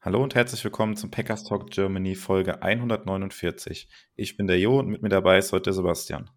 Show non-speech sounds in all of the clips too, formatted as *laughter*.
Hallo und herzlich willkommen zum Packers Talk Germany Folge 149. Ich bin der Jo und mit mir dabei ist heute der Sebastian.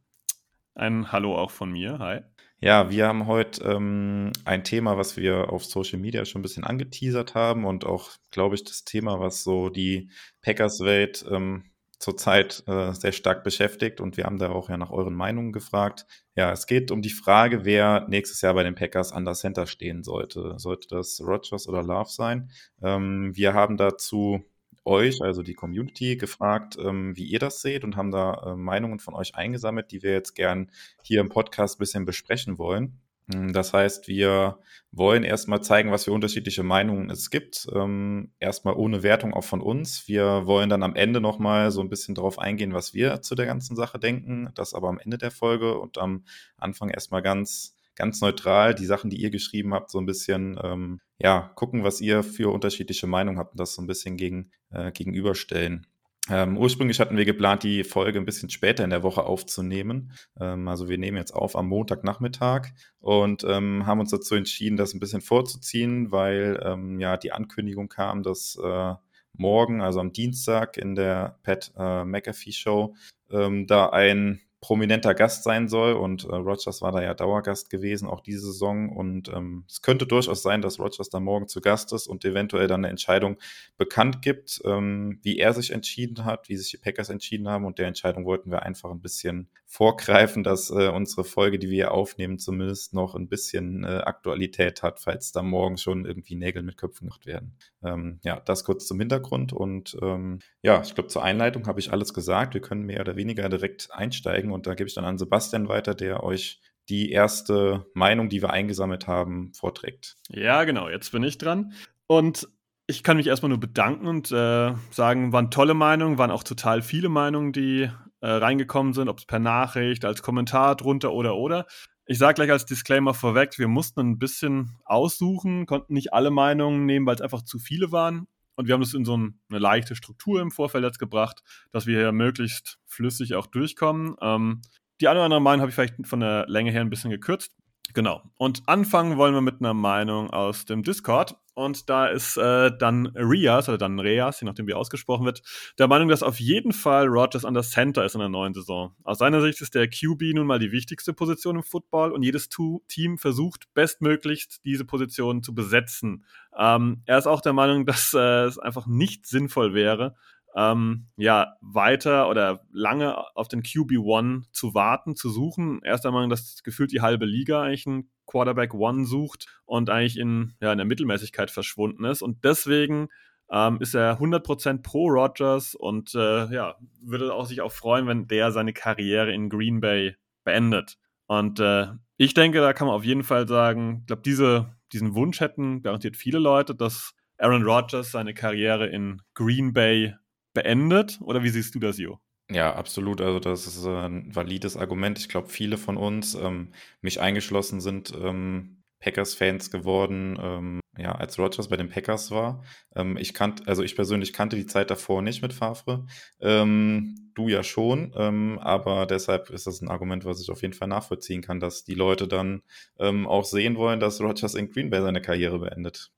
Ein Hallo auch von mir. Hi. Ja, wir haben heute ähm, ein Thema, was wir auf Social Media schon ein bisschen angeteasert haben und auch, glaube ich, das Thema, was so die Packers-Welt ähm, zurzeit äh, sehr stark beschäftigt und wir haben da auch ja nach euren Meinungen gefragt. Ja, es geht um die Frage, wer nächstes Jahr bei den Packers an der Center stehen sollte. Sollte das Rogers oder Love sein? Ähm, wir haben dazu euch, also die Community, gefragt, ähm, wie ihr das seht und haben da äh, Meinungen von euch eingesammelt, die wir jetzt gern hier im Podcast ein bisschen besprechen wollen. Hm, das heißt, wir wollen erstmal zeigen, was für unterschiedliche Meinungen es gibt. Ähm, erstmal ohne Wertung auch von uns. Wir wollen dann am Ende nochmal so ein bisschen darauf eingehen, was wir zu der ganzen Sache denken. Das aber am Ende der Folge und am Anfang erstmal ganz, ganz neutral die Sachen, die ihr geschrieben habt, so ein bisschen, ähm, ja, gucken, was ihr für unterschiedliche Meinungen habt und das so ein bisschen gegen, äh, gegenüberstellen. Ähm, ursprünglich hatten wir geplant, die Folge ein bisschen später in der Woche aufzunehmen. Ähm, also wir nehmen jetzt auf am Montagnachmittag und ähm, haben uns dazu entschieden, das ein bisschen vorzuziehen, weil ähm, ja die Ankündigung kam, dass äh, morgen, also am Dienstag in der Pat äh, McAfee Show, ähm, da ein prominenter Gast sein soll. Und äh, Rogers war da ja Dauergast gewesen, auch diese Saison. Und ähm, es könnte durchaus sein, dass Rogers da morgen zu Gast ist und eventuell dann eine Entscheidung bekannt gibt, ähm, wie er sich entschieden hat, wie sich die Packers entschieden haben. Und der Entscheidung wollten wir einfach ein bisschen vorgreifen, dass äh, unsere Folge, die wir hier aufnehmen, zumindest noch ein bisschen äh, Aktualität hat, falls da morgen schon irgendwie Nägel mit Köpfen gemacht werden. Ähm, ja, das kurz zum Hintergrund und ähm, ja, ich glaube zur Einleitung habe ich alles gesagt. Wir können mehr oder weniger direkt einsteigen und da gebe ich dann an Sebastian weiter, der euch die erste Meinung, die wir eingesammelt haben, vorträgt. Ja, genau, jetzt bin ich dran. Und ich kann mich erstmal nur bedanken und äh, sagen, waren tolle Meinungen, waren auch total viele Meinungen, die äh, reingekommen sind, ob es per Nachricht, als Kommentar drunter oder oder. Ich sage gleich als Disclaimer vorweg, wir mussten ein bisschen aussuchen, konnten nicht alle Meinungen nehmen, weil es einfach zu viele waren. Und wir haben das in so eine leichte Struktur im Vorfeld jetzt gebracht, dass wir hier möglichst flüssig auch durchkommen. Ähm, die eine oder andere Meinung habe ich vielleicht von der Länge her ein bisschen gekürzt. Genau. Und anfangen wollen wir mit einer Meinung aus dem Discord. Und da ist äh, dann Rias, oder dann Reas, je nachdem wie ausgesprochen wird, der Meinung, dass auf jeden Fall Rogers an der Center ist in der neuen Saison. Aus seiner Sicht ist der QB nun mal die wichtigste Position im Football und jedes Team versucht bestmöglichst diese Position zu besetzen. Ähm, er ist auch der Meinung, *laughs* dass äh, es einfach nicht sinnvoll wäre, ähm, ja, weiter oder lange auf den QB1 zu warten, zu suchen. Erst einmal, dass gefühlt die halbe Liga eigentlich einen Quarterback One sucht und eigentlich in, ja, in der Mittelmäßigkeit verschwunden ist. Und deswegen ähm, ist er 100% pro Rogers und äh, ja, würde auch sich auch freuen, wenn der seine Karriere in Green Bay beendet. Und äh, ich denke, da kann man auf jeden Fall sagen, ich glaube, diese, diesen Wunsch hätten garantiert viele Leute, dass Aaron Rodgers seine Karriere in Green Bay beendet? Oder wie siehst du das, Jo? Ja, absolut. Also das ist ein valides Argument. Ich glaube, viele von uns, ähm, mich eingeschlossen, sind ähm, Packers-Fans geworden, ähm, ja, als Rogers bei den Packers war. Ähm, ich kannte, also ich persönlich kannte die Zeit davor nicht mit Favre. Ähm, du ja schon, ähm, aber deshalb ist das ein Argument, was ich auf jeden Fall nachvollziehen kann, dass die Leute dann auch sehen wollen, dass Rogers in Green Bay seine Karriere beendet.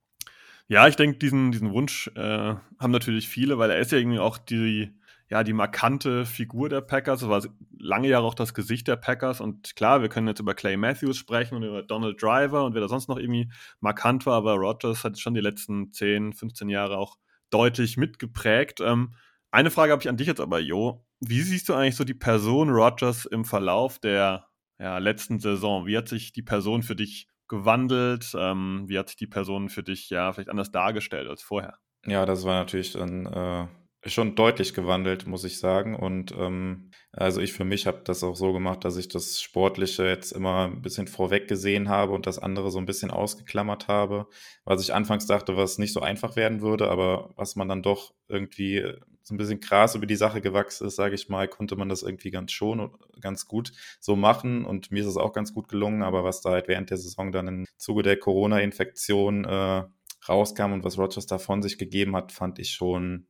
Ja, ich denke, diesen, diesen Wunsch äh, haben natürlich viele, weil er ist ja irgendwie auch die, ja, die markante Figur der Packers. Er war lange Jahre auch das Gesicht der Packers. Und klar, wir können jetzt über Clay Matthews sprechen und über Donald Driver und wer da sonst noch irgendwie markant war, aber Rodgers hat schon die letzten 10, 15 Jahre auch deutlich mitgeprägt. Ähm, eine Frage habe ich an dich jetzt aber, Jo. Wie siehst du eigentlich so die Person Rodgers im Verlauf der ja, letzten Saison? Wie hat sich die Person für dich gewandelt? Ähm, wie hat sich die Person für dich ja vielleicht anders dargestellt als vorher? Ja, das war natürlich dann äh, schon deutlich gewandelt, muss ich sagen. Und ähm, also ich für mich habe das auch so gemacht, dass ich das Sportliche jetzt immer ein bisschen vorweg gesehen habe und das andere so ein bisschen ausgeklammert habe, was ich anfangs dachte, was nicht so einfach werden würde, aber was man dann doch irgendwie so ein bisschen krass über die Sache gewachsen ist, sage ich mal, konnte man das irgendwie ganz schon und ganz gut so machen. Und mir ist es auch ganz gut gelungen. Aber was da halt während der Saison dann im Zuge der Corona-Infektion äh, rauskam und was da von sich gegeben hat, fand ich schon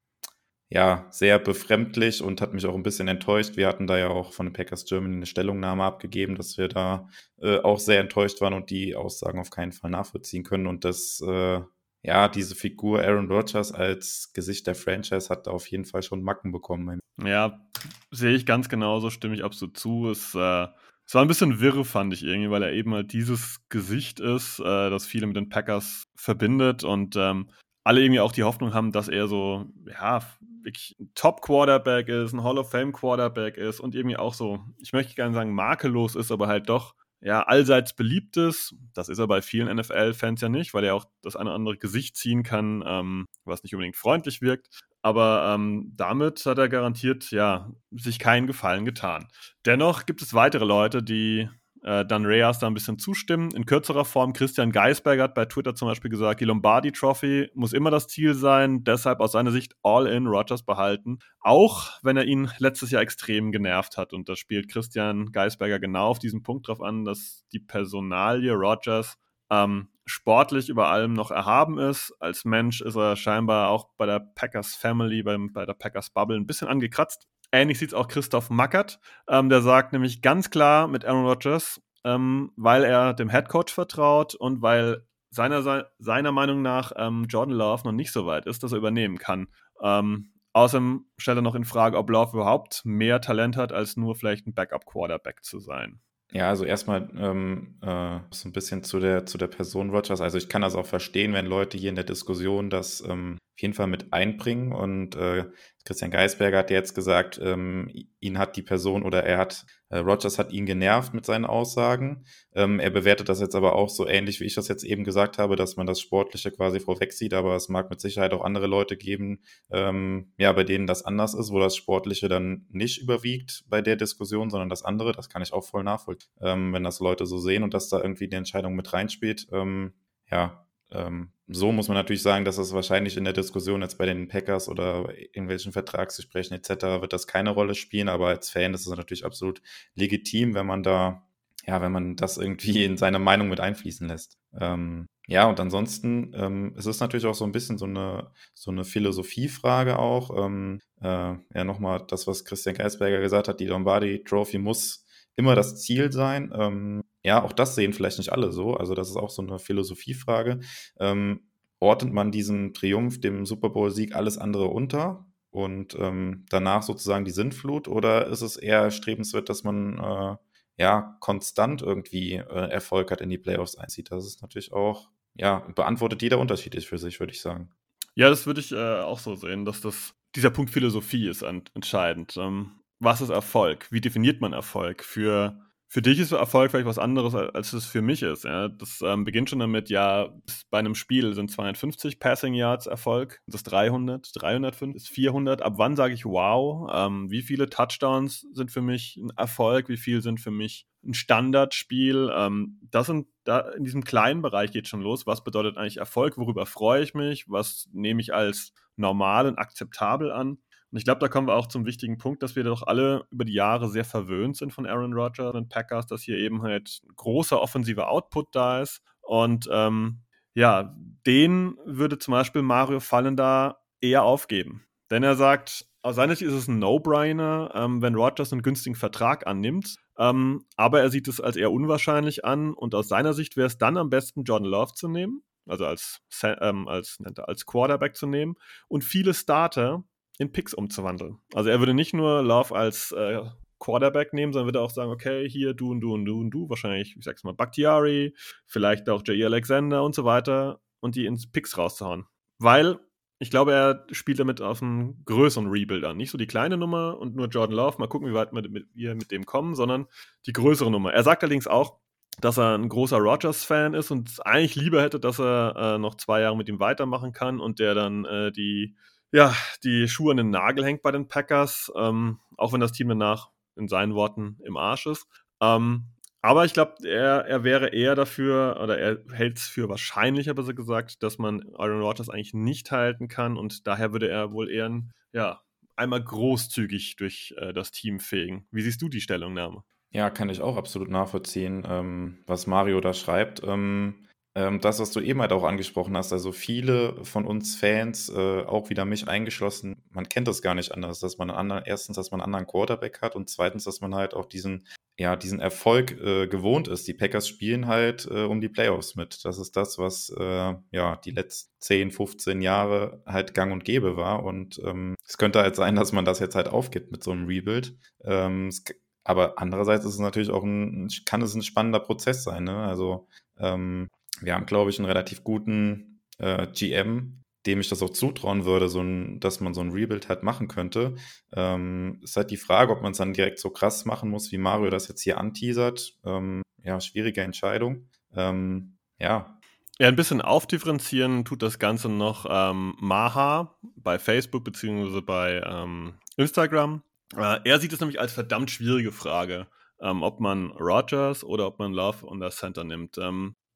ja, sehr befremdlich und hat mich auch ein bisschen enttäuscht. Wir hatten da ja auch von Packers Germany eine Stellungnahme abgegeben, dass wir da äh, auch sehr enttäuscht waren und die Aussagen auf keinen Fall nachvollziehen können. Und das, äh, ja, diese Figur Aaron Rodgers als Gesicht der Franchise hat auf jeden Fall schon Macken bekommen. Ja, sehe ich ganz genauso, stimme ich absolut zu. Es, äh, es war ein bisschen wirr, fand ich irgendwie, weil er eben halt dieses Gesicht ist, äh, das viele mit den Packers verbindet und ähm, alle irgendwie auch die Hoffnung haben, dass er so, ja, wirklich ein Top-Quarterback ist, ein Hall of Fame-Quarterback ist und irgendwie auch so, ich möchte gerne sagen, makellos ist, aber halt doch, ja, allseits beliebt ist. Das ist er bei vielen NFL-Fans ja nicht, weil er auch das eine oder andere Gesicht ziehen kann, ähm, was nicht unbedingt freundlich wirkt. Aber ähm, damit hat er garantiert, ja, sich keinen Gefallen getan. Dennoch gibt es weitere Leute, die äh, dann Reyes da ein bisschen zustimmen. In kürzerer Form, Christian Geisberger hat bei Twitter zum Beispiel gesagt, die Lombardi Trophy muss immer das Ziel sein, deshalb aus seiner Sicht all in Rogers behalten, auch wenn er ihn letztes Jahr extrem genervt hat. Und da spielt Christian Geisberger genau auf diesen Punkt drauf an, dass die Personalie Rogers ähm, sportlich über allem noch erhaben ist. Als Mensch ist er scheinbar auch bei der Packers Family, bei, bei der Packers Bubble ein bisschen angekratzt. Ähnlich sieht es auch Christoph Mackert. Ähm, der sagt nämlich ganz klar mit Aaron Rodgers, ähm, weil er dem Headcoach vertraut und weil seiner, seiner Meinung nach ähm, Jordan Love noch nicht so weit ist, dass er übernehmen kann. Ähm, außerdem stellt er noch in Frage, ob Love überhaupt mehr Talent hat, als nur vielleicht ein Backup-Quarterback zu sein. Ja, also erstmal ähm, äh, so ein bisschen zu der, zu der Person Rogers. Also ich kann das auch verstehen, wenn Leute hier in der Diskussion das ähm, auf jeden Fall mit einbringen. Und äh, Christian Geisberger hat jetzt gesagt, ähm, ihn hat die Person oder er hat, Rogers hat ihn genervt mit seinen Aussagen. Ähm, er bewertet das jetzt aber auch so ähnlich, wie ich das jetzt eben gesagt habe, dass man das Sportliche quasi vorweg sieht, aber es mag mit Sicherheit auch andere Leute geben, ähm, ja, bei denen das anders ist, wo das Sportliche dann nicht überwiegt bei der Diskussion, sondern das andere. Das kann ich auch voll nachvollziehen, ähm, wenn das Leute so sehen und dass da irgendwie die Entscheidung mit reinspielt. Ähm, ja, ähm, so muss man natürlich sagen, dass es wahrscheinlich in der Diskussion jetzt bei den Packers oder irgendwelchen Vertragsgesprächen etc. wird das keine Rolle spielen, aber als Fan ist es natürlich absolut legitim, wenn man da, ja, wenn man das irgendwie in seine Meinung mit einfließen lässt. Ähm, ja, und ansonsten ähm, es ist natürlich auch so ein bisschen so eine, so eine Philosophiefrage auch. Ähm, äh, ja, nochmal das, was Christian Geisberger gesagt hat, die Lombardi Trophy muss immer das Ziel sein. Ähm, ja, auch das sehen vielleicht nicht alle so. Also das ist auch so eine Philosophiefrage. Ähm, ordnet man diesen Triumph, dem Super Bowl-Sieg, alles andere unter und ähm, danach sozusagen die Sintflut? Oder ist es eher strebenswert, dass man äh, ja konstant irgendwie äh, Erfolg hat, in die Playoffs einzieht? Das ist natürlich auch, ja, beantwortet jeder unterschiedlich für sich, würde ich sagen. Ja, das würde ich äh, auch so sehen, dass das dieser Punkt Philosophie ist entscheidend. Ähm, was ist Erfolg? Wie definiert man Erfolg? Für für dich ist Erfolg vielleicht was anderes, als es für mich ist. Ja? Das ähm, beginnt schon damit, ja, bei einem Spiel sind 250 Passing Yards Erfolg, das ist 300, 305 ist 400. Ab wann sage ich wow? Ähm, wie viele Touchdowns sind für mich ein Erfolg? Wie viel sind für mich ein Standardspiel? Ähm, das sind da in diesem kleinen Bereich geht schon los. Was bedeutet eigentlich Erfolg? Worüber freue ich mich? Was nehme ich als normal und akzeptabel an? Und ich glaube, da kommen wir auch zum wichtigen Punkt, dass wir doch alle über die Jahre sehr verwöhnt sind von Aaron Rodgers und Packers, dass hier eben halt großer offensiver Output da ist. Und ähm, ja, den würde zum Beispiel Mario Fallen da eher aufgeben. Denn er sagt, aus seiner Sicht ist es ein No-Brainer, ähm, wenn Rodgers einen günstigen Vertrag annimmt. Ähm, aber er sieht es als eher unwahrscheinlich an und aus seiner Sicht wäre es dann am besten, Jordan Love zu nehmen, also als, ähm, als, als Quarterback zu nehmen und viele Starter in Picks umzuwandeln. Also er würde nicht nur Love als äh, Quarterback nehmen, sondern würde auch sagen, okay, hier du und du und du und du, wahrscheinlich, ich sag's mal, Bakhtiari, vielleicht auch J.E. Alexander und so weiter und die ins Picks rauszuhauen. Weil ich glaube, er spielt damit auf einen größeren Rebuild an. Nicht so die kleine Nummer und nur Jordan Love, mal gucken, wie weit wir mit, wir mit dem kommen, sondern die größere Nummer. Er sagt allerdings auch, dass er ein großer Rogers-Fan ist und eigentlich lieber hätte, dass er äh, noch zwei Jahre mit ihm weitermachen kann und der dann äh, die ja, die Schuhe an den Nagel hängt bei den Packers, ähm, auch wenn das Team danach in seinen Worten im Arsch ist. Ähm, aber ich glaube, er, er wäre eher dafür, oder er hält es für wahrscheinlicher, besser gesagt, dass man Aaron Rodgers eigentlich nicht halten kann und daher würde er wohl eher ein ja, einmal großzügig durch äh, das Team fegen. Wie siehst du die Stellungnahme? Ja, kann ich auch absolut nachvollziehen, ähm, was Mario da schreibt. Ähm, ähm, das, was du eben halt auch angesprochen hast, also viele von uns Fans, äh, auch wieder mich eingeschlossen, man kennt das gar nicht anders, dass man einen anderen, erstens, dass man einen anderen Quarterback hat und zweitens, dass man halt auch diesen, ja, diesen Erfolg äh, gewohnt ist. Die Packers spielen halt äh, um die Playoffs mit. Das ist das, was äh, ja die letzten 10, 15 Jahre halt gang und gäbe war. Und ähm, es könnte halt sein, dass man das jetzt halt aufgibt mit so einem Rebuild. Ähm, es, aber andererseits ist es natürlich auch ein, kann es ein spannender Prozess sein. Ne? Also ähm, wir haben, glaube ich, einen relativ guten äh, GM, dem ich das auch zutrauen würde, so ein, dass man so ein Rebuild halt machen könnte. Ähm, ist halt die Frage, ob man es dann direkt so krass machen muss, wie Mario das jetzt hier anteasert. Ähm, ja, schwierige Entscheidung. Ähm, ja. Ja, ein bisschen aufdifferenzieren tut das Ganze noch ähm, Maha bei Facebook beziehungsweise bei ähm, Instagram. Äh, er sieht es nämlich als verdammt schwierige Frage, ähm, ob man Rogers oder ob man Love on das Center nimmt.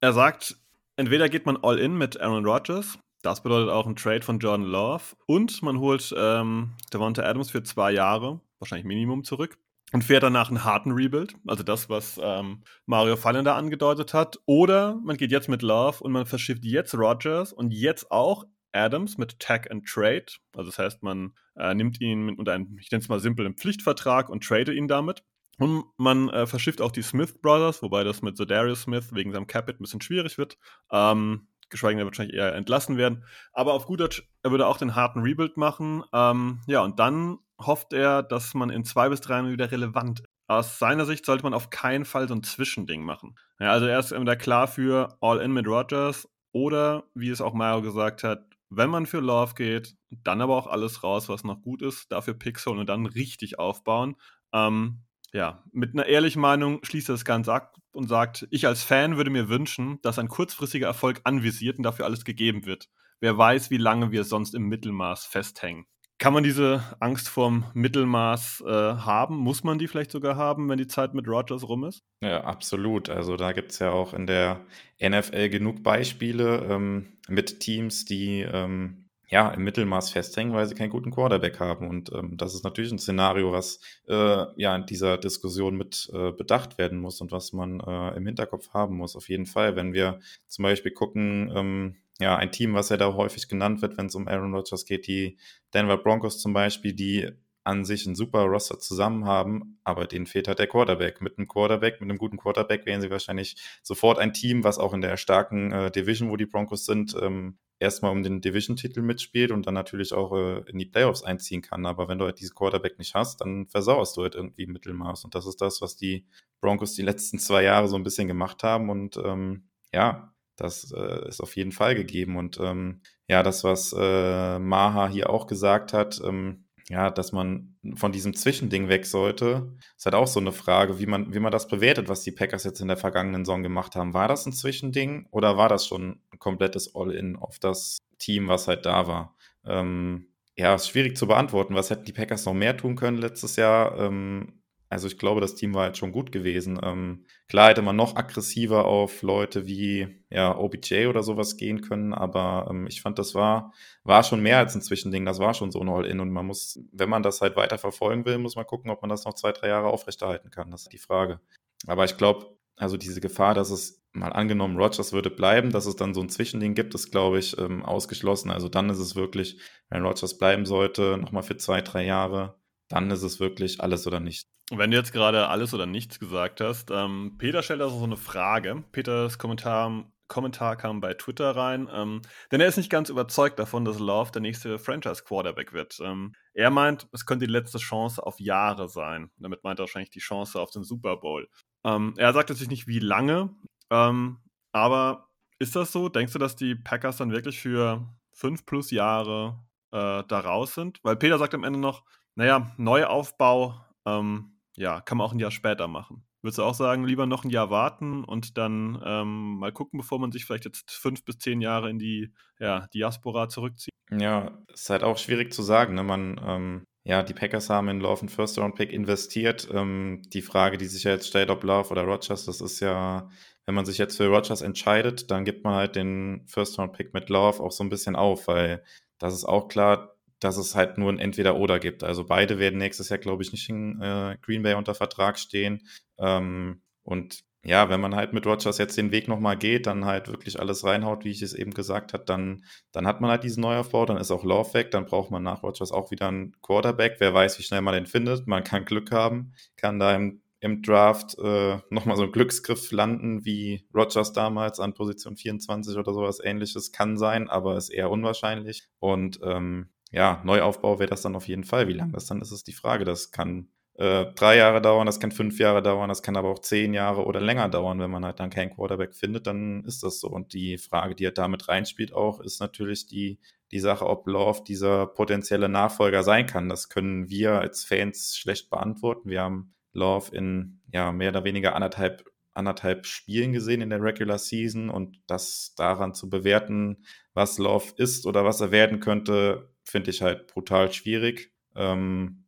Er sagt, entweder geht man all in mit Aaron Rodgers, das bedeutet auch ein Trade von Jordan Love, und man holt ähm, Devonta Adams für zwei Jahre, wahrscheinlich Minimum, zurück und fährt danach einen harten Rebuild, also das, was ähm, Mario Fallen da angedeutet hat. Oder man geht jetzt mit Love und man verschifft jetzt Rodgers und jetzt auch Adams mit Tag and Trade. Also das heißt, man äh, nimmt ihn unter einem, ich nenne es mal simpel, einen Pflichtvertrag und trade ihn damit. Und man äh, verschifft auch die Smith Brothers, wobei das mit Darius Smith wegen seinem Capit ein bisschen schwierig wird. Ähm, geschweige denn, er wird wahrscheinlich eher entlassen werden. Aber auf gut Deutsch, er würde auch den harten Rebuild machen. Ähm, ja, und dann hofft er, dass man in zwei bis drei Jahren wieder relevant ist. Aus seiner Sicht sollte man auf keinen Fall so ein Zwischending machen. Ja, also er ist entweder klar für All-In mit Rogers oder, wie es auch Mario gesagt hat, wenn man für Love geht, dann aber auch alles raus, was noch gut ist, dafür Picks und dann richtig aufbauen. Ähm, ja, mit einer ehrlichen Meinung schließt er das Ganze ab und sagt, ich als Fan würde mir wünschen, dass ein kurzfristiger Erfolg anvisiert und dafür alles gegeben wird. Wer weiß, wie lange wir sonst im Mittelmaß festhängen. Kann man diese Angst vorm Mittelmaß äh, haben? Muss man die vielleicht sogar haben, wenn die Zeit mit Rogers rum ist? Ja, absolut. Also da gibt es ja auch in der NFL genug Beispiele ähm, mit Teams, die ähm, ja, im Mittelmaß festhängen, weil sie keinen guten Quarterback haben. Und ähm, das ist natürlich ein Szenario, was äh, ja in dieser Diskussion mit äh, bedacht werden muss und was man äh, im Hinterkopf haben muss. Auf jeden Fall, wenn wir zum Beispiel gucken, ähm, ja, ein Team, was ja da häufig genannt wird, wenn es um Aaron Rodgers geht, die Denver Broncos zum Beispiel, die an sich ein super Roster zusammen haben, aber denen fehlt halt der Quarterback. Mit einem Quarterback, mit einem guten Quarterback wären sie wahrscheinlich sofort ein Team, was auch in der starken äh, Division, wo die Broncos sind, ähm, erstmal um den Division-Titel mitspielt und dann natürlich auch äh, in die Playoffs einziehen kann. Aber wenn du halt diesen Quarterback nicht hast, dann versauerst du halt irgendwie Mittelmaß. Und das ist das, was die Broncos die letzten zwei Jahre so ein bisschen gemacht haben. Und ähm, ja, das äh, ist auf jeden Fall gegeben. Und ähm, ja, das, was äh, Maha hier auch gesagt hat, ähm, ja, dass man von diesem Zwischending weg sollte, ist halt auch so eine Frage, wie man, wie man das bewertet, was die Packers jetzt in der vergangenen Saison gemacht haben. War das ein Zwischending oder war das schon ein komplettes All-In auf das Team, was halt da war? Ähm, ja, ist schwierig zu beantworten. Was hätten die Packers noch mehr tun können letztes Jahr? Ähm, also ich glaube, das Team war halt schon gut gewesen. Ähm, klar hätte man noch aggressiver auf Leute wie ja, OBJ oder sowas gehen können, aber ähm, ich fand, das war, war schon mehr als ein Zwischending. Das war schon so ein All-In und man muss, wenn man das halt weiter verfolgen will, muss man gucken, ob man das noch zwei, drei Jahre aufrechterhalten kann. Das ist die Frage. Aber ich glaube, also diese Gefahr, dass es mal angenommen, Rogers würde bleiben, dass es dann so ein Zwischending gibt, ist, glaube ich, ähm, ausgeschlossen. Also dann ist es wirklich, wenn Rogers bleiben sollte, nochmal für zwei, drei Jahre, dann ist es wirklich alles oder nichts. Wenn du jetzt gerade alles oder nichts gesagt hast, ähm, Peter stellt also so eine Frage. Peters Kommentar, Kommentar kam bei Twitter rein, ähm, denn er ist nicht ganz überzeugt davon, dass Love der nächste Franchise-Quarterback wird. Ähm, er meint, es könnte die letzte Chance auf Jahre sein. Damit meint er wahrscheinlich die Chance auf den Super Bowl. Ähm, er sagt natürlich nicht, wie lange, ähm, aber ist das so? Denkst du, dass die Packers dann wirklich für fünf plus Jahre äh, da raus sind? Weil Peter sagt am Ende noch, naja, Neuaufbau, ähm, ja, kann man auch ein Jahr später machen. Würdest du auch sagen, lieber noch ein Jahr warten und dann ähm, mal gucken, bevor man sich vielleicht jetzt fünf bis zehn Jahre in die ja, Diaspora zurückzieht? Ja, ist halt auch schwierig zu sagen. Ne? Man, ähm, ja, die Packers haben in Love and First Round Pick investiert. Ähm, die Frage, die sich ja jetzt stellt, ob Love oder Rogers, das ist ja, wenn man sich jetzt für Rogers entscheidet, dann gibt man halt den First Round Pick mit Love auch so ein bisschen auf, weil das ist auch klar, dass es halt nur ein Entweder-Oder gibt. Also beide werden nächstes Jahr, glaube ich, nicht in äh, Green Bay unter Vertrag stehen. Ähm, und ja, wenn man halt mit Rogers jetzt den Weg nochmal geht, dann halt wirklich alles reinhaut, wie ich es eben gesagt habe, dann, dann hat man halt diesen Neuaufbau, dann ist auch Love weg, dann braucht man nach Rogers auch wieder einen Quarterback. Wer weiß, wie schnell man den findet. Man kann Glück haben, kann da im, im Draft äh, nochmal so einen Glücksgriff landen, wie Rogers damals an Position 24 oder sowas ähnliches. Kann sein, aber ist eher unwahrscheinlich. Und ähm, ja, Neuaufbau wäre das dann auf jeden Fall. Wie lange das dann ist, ist die Frage. Das kann äh, drei Jahre dauern, das kann fünf Jahre dauern, das kann aber auch zehn Jahre oder länger dauern, wenn man halt dann keinen Quarterback findet, dann ist das so. Und die Frage, die halt damit reinspielt auch, ist natürlich die, die Sache, ob Love dieser potenzielle Nachfolger sein kann. Das können wir als Fans schlecht beantworten. Wir haben Love in ja mehr oder weniger anderthalb anderthalb Spielen gesehen in der Regular Season und das daran zu bewerten, was Love ist oder was er werden könnte, finde ich halt brutal schwierig. Ähm,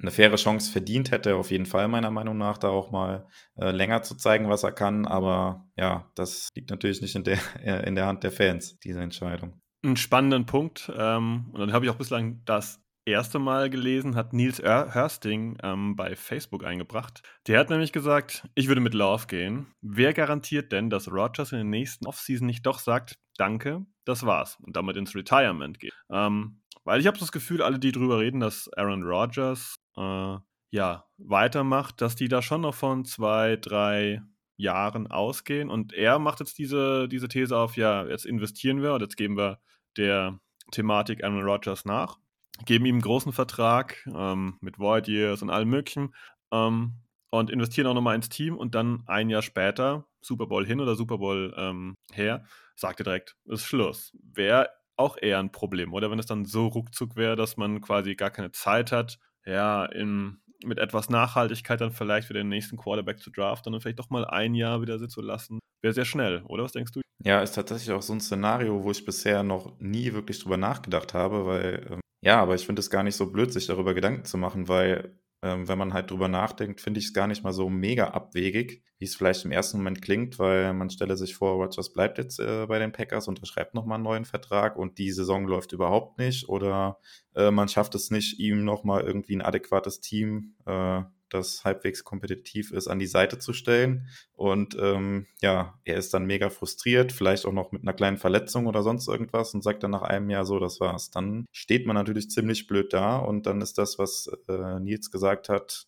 eine faire Chance verdient hätte, auf jeden Fall meiner Meinung nach, da auch mal äh, länger zu zeigen, was er kann. Aber ja, das liegt natürlich nicht in der, *laughs* äh, in der Hand der Fans, diese Entscheidung. Einen spannenden Punkt. Ähm, und dann habe ich auch bislang das erste Mal gelesen, hat Nils Hörsting ähm, bei Facebook eingebracht. Der hat nämlich gesagt, ich würde mit Love gehen. Wer garantiert denn, dass Rogers in der nächsten Offseason nicht doch sagt, danke, das war's und damit ins Retirement geht? Ähm, weil ich habe das Gefühl, alle, die drüber reden, dass Aaron Rodgers äh, ja, weitermacht, dass die da schon noch von zwei, drei Jahren ausgehen. Und er macht jetzt diese, diese These auf, ja, jetzt investieren wir und jetzt geben wir der Thematik Aaron Rodgers nach, geben ihm einen großen Vertrag ähm, mit Void Years und allem möglichen ähm, und investieren auch nochmal ins Team und dann ein Jahr später, Super Bowl hin oder Super Bowl ähm, her, sagt er direkt, ist Schluss. Wäre auch eher ein Problem, oder wenn es dann so ruckzuck wäre, dass man quasi gar keine Zeit hat, ja, in, mit etwas Nachhaltigkeit dann vielleicht für den nächsten Quarterback zu draften und vielleicht doch mal ein Jahr wieder sitzen lassen, wäre sehr schnell, oder? Was denkst du? Ja, ist tatsächlich auch so ein Szenario, wo ich bisher noch nie wirklich drüber nachgedacht habe, weil, ähm, ja, aber ich finde es gar nicht so blöd, sich darüber Gedanken zu machen, weil ähm, wenn man halt drüber nachdenkt, finde ich es gar nicht mal so mega abwegig, wie es vielleicht im ersten Moment klingt, weil man stelle sich vor, Rogers bleibt jetzt äh, bei den Packers, unterschreibt nochmal einen neuen Vertrag und die Saison läuft überhaupt nicht oder äh, man schafft es nicht, ihm nochmal irgendwie ein adäquates Team äh, das halbwegs kompetitiv ist, an die Seite zu stellen. Und ähm, ja, er ist dann mega frustriert, vielleicht auch noch mit einer kleinen Verletzung oder sonst irgendwas und sagt dann nach einem Jahr so, das war's. Dann steht man natürlich ziemlich blöd da und dann ist das, was äh, Nils gesagt hat,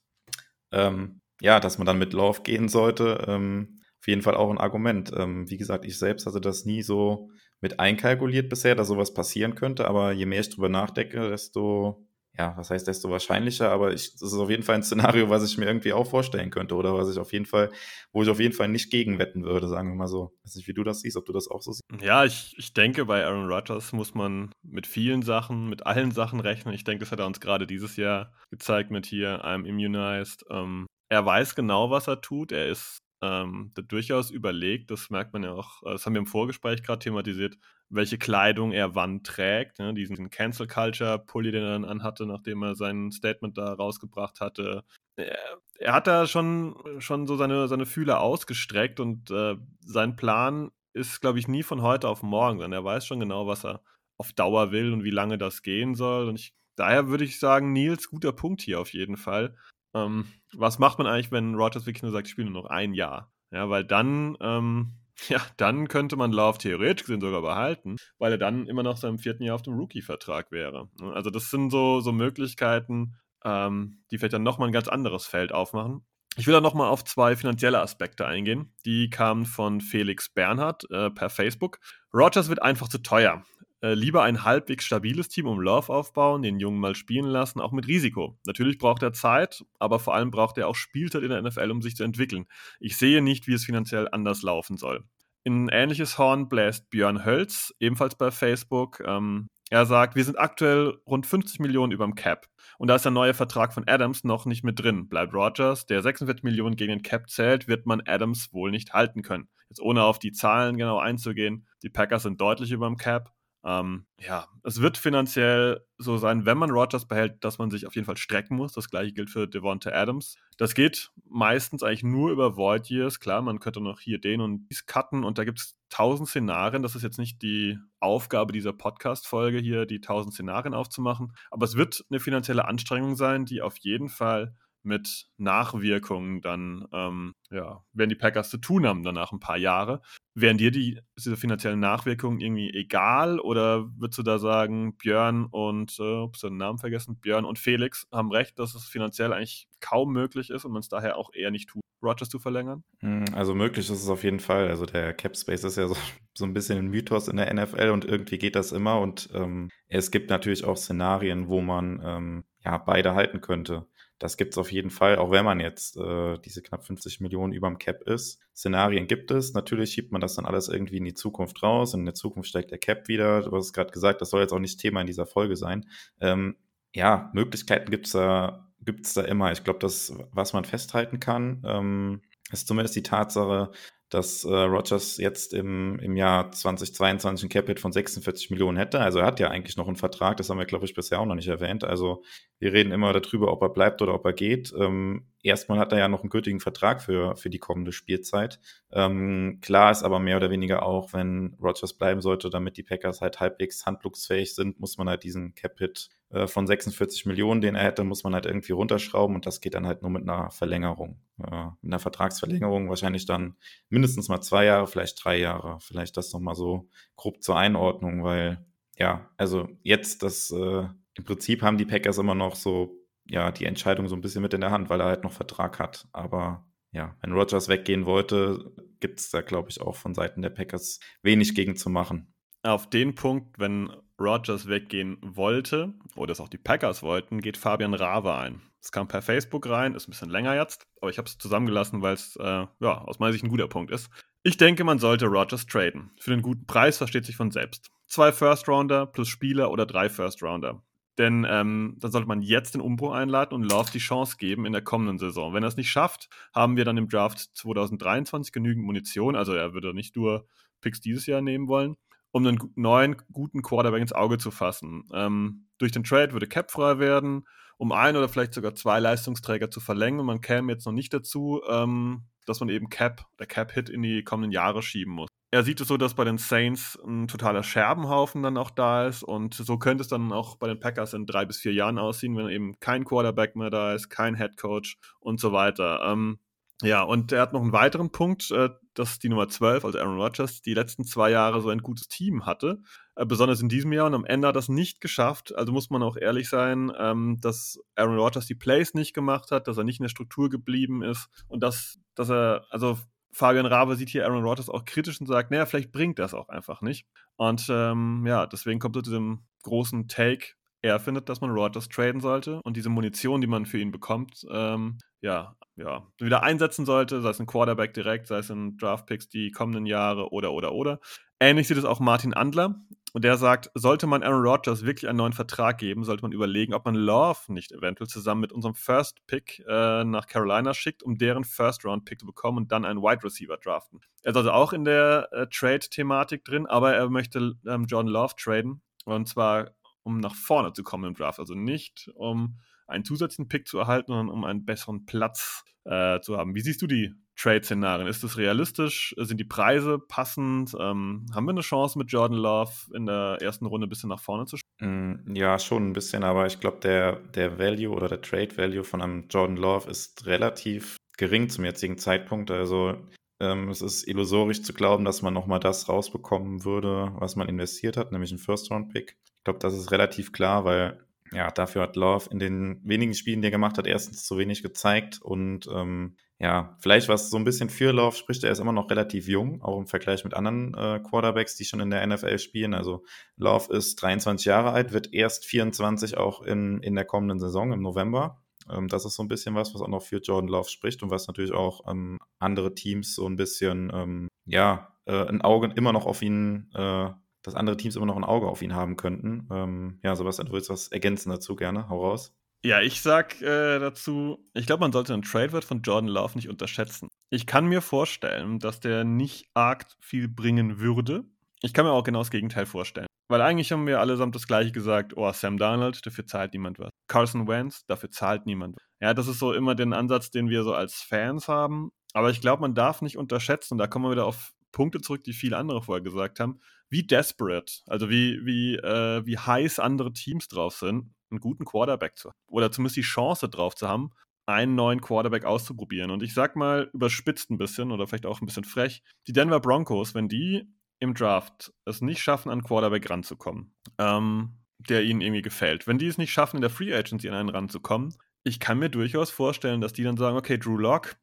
ähm, ja, dass man dann mit Love gehen sollte, ähm, auf jeden Fall auch ein Argument. Ähm, wie gesagt, ich selbst hatte das nie so mit einkalkuliert bisher, dass sowas passieren könnte, aber je mehr ich drüber nachdenke, desto ja, was heißt desto wahrscheinlicher, aber ich, das ist auf jeden Fall ein Szenario, was ich mir irgendwie auch vorstellen könnte oder was ich auf jeden Fall, wo ich auf jeden Fall nicht gegenwetten würde, sagen wir mal so. Ich weiß nicht, wie du das siehst, ob du das auch so siehst. Ja, ich, ich denke, bei Aaron Rodgers muss man mit vielen Sachen, mit allen Sachen rechnen. Ich denke, das hat er uns gerade dieses Jahr gezeigt mit hier I'm Immunized. Ähm, er weiß genau, was er tut. Er ist ähm, durchaus überlegt, das merkt man ja auch, das haben wir im Vorgespräch gerade thematisiert, welche Kleidung er wann trägt. Ne? Diesen Cancel Culture Pulli, den er dann anhatte, nachdem er sein Statement da rausgebracht hatte. Er, er hat da schon, schon so seine, seine Fühler ausgestreckt und äh, sein Plan ist, glaube ich, nie von heute auf morgen, sondern er weiß schon genau, was er auf Dauer will und wie lange das gehen soll. Und ich, daher würde ich sagen, Nils, guter Punkt hier auf jeden Fall. Ähm, was macht man eigentlich, wenn Rogers wirklich nur sagt, ich spiele nur noch ein Jahr? Ja, weil dann ähm, *laughs* Ja, dann könnte man Love theoretisch gesehen sogar behalten, weil er dann immer noch seinem vierten Jahr auf dem Rookie-Vertrag wäre. Ne? Also das sind so, so Möglichkeiten, ähm, die vielleicht dann nochmal ein ganz anderes Feld aufmachen. Ich will da nochmal auf zwei finanzielle Aspekte eingehen. Die kamen von Felix Bernhard äh, per Facebook. Rogers wird einfach zu teuer. Äh, lieber ein halbwegs stabiles Team um Love aufbauen, den Jungen mal spielen lassen, auch mit Risiko. Natürlich braucht er Zeit, aber vor allem braucht er auch Spielzeit in der NFL, um sich zu entwickeln. Ich sehe nicht, wie es finanziell anders laufen soll. In ähnliches Horn bläst Björn Hölz, ebenfalls bei Facebook. Ähm, er sagt, wir sind aktuell rund 50 Millionen über dem Cap. Und da ist der neue Vertrag von Adams noch nicht mit drin. Bleibt Rogers, der 46 Millionen gegen den Cap zählt, wird man Adams wohl nicht halten können. Jetzt ohne auf die Zahlen genau einzugehen, die Packers sind deutlich über dem Cap. Ähm, ja, es wird finanziell so sein, wenn man Rogers behält, dass man sich auf jeden Fall strecken muss. Das gleiche gilt für Devonta Adams. Das geht meistens eigentlich nur über Void Years. Klar, man könnte noch hier den und dies cutten und da gibt es tausend Szenarien. Das ist jetzt nicht die Aufgabe dieser Podcast-Folge hier, die tausend Szenarien aufzumachen. Aber es wird eine finanzielle Anstrengung sein, die auf jeden Fall mit Nachwirkungen dann, ähm, ja, werden die Packers zu tun haben danach ein paar Jahre. Wären dir die, diese finanziellen Nachwirkungen irgendwie egal oder würdest du da sagen, Björn und, äh, ups, den Namen vergessen, Björn und Felix haben recht, dass es finanziell eigentlich kaum möglich ist und man es daher auch eher nicht tut, Rogers zu verlängern? Hm, also möglich ist es auf jeden Fall. Also der Cap Space ist ja so, so ein bisschen ein Mythos in der NFL und irgendwie geht das immer und ähm, es gibt natürlich auch Szenarien, wo man ähm, ja beide halten könnte. Das gibt es auf jeden Fall, auch wenn man jetzt äh, diese knapp 50 Millionen überm Cap ist. Szenarien gibt es. Natürlich schiebt man das dann alles irgendwie in die Zukunft raus und in der Zukunft steigt der Cap wieder. Du hast gerade gesagt, das soll jetzt auch nicht Thema in dieser Folge sein. Ähm, ja, Möglichkeiten gibt es da, gibt's da immer. Ich glaube, das, was man festhalten kann, ähm, ist zumindest die Tatsache, dass äh, Rogers jetzt im, im Jahr 2022 ein Capit von 46 Millionen hätte. Also er hat ja eigentlich noch einen Vertrag, das haben wir, glaube ich, bisher auch noch nicht erwähnt. Also wir reden immer darüber, ob er bleibt oder ob er geht. Ähm, erstmal hat er ja noch einen gültigen Vertrag für, für die kommende Spielzeit. Ähm, klar ist aber mehr oder weniger auch, wenn Rogers bleiben sollte, damit die Packers halt halbwegs handlungsfähig sind, muss man halt diesen Capit äh, von 46 Millionen, den er hätte, muss man halt irgendwie runterschrauben und das geht dann halt nur mit einer Verlängerung. Äh, mit einer Vertragsverlängerung wahrscheinlich dann mindestens mal zwei Jahre, vielleicht drei Jahre. Vielleicht das nochmal so grob zur Einordnung, weil ja, also jetzt das äh, im Prinzip haben die Packers immer noch so ja die Entscheidung so ein bisschen mit in der Hand, weil er halt noch Vertrag hat. Aber ja, wenn Rogers weggehen wollte, gibt es da, glaube ich, auch von Seiten der Packers wenig gegen zu machen. Auf den Punkt, wenn Rogers weggehen wollte, oder es auch die Packers wollten, geht Fabian Rave ein. Es kam per Facebook rein, ist ein bisschen länger jetzt, aber ich habe es zusammengelassen, weil es äh, ja, aus meiner Sicht ein guter Punkt ist. Ich denke, man sollte Rogers traden. Für den guten Preis versteht sich von selbst. Zwei First-Rounder plus Spieler oder drei First-Rounder. Denn ähm, dann sollte man jetzt den Umbruch einladen und Love die Chance geben in der kommenden Saison. Wenn er es nicht schafft, haben wir dann im Draft 2023 genügend Munition. Also er würde nicht nur Picks dieses Jahr nehmen wollen, um einen neuen, guten Quarterback ins Auge zu fassen. Ähm, durch den Trade würde Cap frei werden, um ein oder vielleicht sogar zwei Leistungsträger zu verlängern. Man käme jetzt noch nicht dazu, ähm, dass man eben Cap, der Cap-Hit in die kommenden Jahre schieben muss. Er sieht es so, dass bei den Saints ein totaler Scherbenhaufen dann auch da ist und so könnte es dann auch bei den Packers in drei bis vier Jahren aussehen, wenn eben kein Quarterback mehr da ist, kein Head Coach und so weiter. Ähm, ja, und er hat noch einen weiteren Punkt, äh, dass die Nummer 12, also Aaron Rodgers, die letzten zwei Jahre so ein gutes Team hatte, äh, besonders in diesem Jahr und am Ende hat das nicht geschafft. Also muss man auch ehrlich sein, ähm, dass Aaron Rodgers die Plays nicht gemacht hat, dass er nicht in der Struktur geblieben ist und dass, dass er, also Fabian Rabe sieht hier Aaron Rodgers auch kritisch und sagt, naja, vielleicht bringt das auch einfach nicht. Und ähm, ja, deswegen kommt zu diesem großen Take, er findet, dass man Rodgers traden sollte und diese Munition, die man für ihn bekommt, ähm, ja, ja, wieder einsetzen sollte, sei es ein Quarterback direkt, sei es in Draftpicks die kommenden Jahre oder, oder, oder. Ähnlich sieht es auch Martin Andler. Und der sagt, sollte man Aaron Rodgers wirklich einen neuen Vertrag geben, sollte man überlegen, ob man Love nicht eventuell zusammen mit unserem First Pick äh, nach Carolina schickt, um deren First Round Pick zu bekommen und dann einen Wide Receiver draften. Er ist also auch in der äh, Trade-Thematik drin, aber er möchte ähm, John Love traden. Und zwar, um nach vorne zu kommen im Draft. Also nicht, um einen zusätzlichen Pick zu erhalten, sondern um einen besseren Platz äh, zu haben. Wie siehst du die Trade-Szenarien? Ist das realistisch? Sind die Preise passend? Ähm, haben wir eine Chance mit Jordan Love in der ersten Runde ein bisschen nach vorne zu spielen? Mm, ja, schon ein bisschen, aber ich glaube, der, der Value oder der Trade-Value von einem Jordan Love ist relativ gering zum jetzigen Zeitpunkt. Also ähm, es ist illusorisch zu glauben, dass man nochmal das rausbekommen würde, was man investiert hat, nämlich einen First-Round-Pick. Ich glaube, das ist relativ klar, weil ja, dafür hat Love in den wenigen Spielen, die er gemacht hat, erstens zu wenig gezeigt und ähm, ja, vielleicht was so ein bisschen für Love spricht, er ist immer noch relativ jung, auch im Vergleich mit anderen äh, Quarterbacks, die schon in der NFL spielen. Also Love ist 23 Jahre alt, wird erst 24 auch in, in der kommenden Saison im November. Ähm, das ist so ein bisschen was, was auch noch für Jordan Love spricht und was natürlich auch ähm, andere Teams so ein bisschen, ähm, ja, äh, ein Auge immer noch auf ihn äh, dass andere Teams immer noch ein Auge auf ihn haben könnten. Ähm, ja, Sebastian, du willst was ergänzen dazu gerne? Hau raus. Ja, ich sag äh, dazu, ich glaube, man sollte einen Trade-Wert von Jordan Love nicht unterschätzen. Ich kann mir vorstellen, dass der nicht arg viel bringen würde. Ich kann mir auch genau das Gegenteil vorstellen. Weil eigentlich haben wir allesamt das gleiche gesagt, oh, Sam Darnold, dafür zahlt niemand was. Carson Wentz, dafür zahlt niemand was. Ja, das ist so immer den Ansatz, den wir so als Fans haben. Aber ich glaube, man darf nicht unterschätzen, da kommen wir wieder auf Punkte zurück, die viele andere vorher gesagt haben, wie desperate, also wie, wie, äh, wie heiß andere Teams drauf sind, einen guten Quarterback zu haben. Oder zumindest die Chance drauf zu haben, einen neuen Quarterback auszuprobieren. Und ich sag mal, überspitzt ein bisschen oder vielleicht auch ein bisschen frech, die Denver Broncos, wenn die im Draft es nicht schaffen, an Quarterback ranzukommen, ähm, der ihnen irgendwie gefällt, wenn die es nicht schaffen, in der Free Agency an einen ranzukommen, ich kann mir durchaus vorstellen, dass die dann sagen, okay, Drew Lock,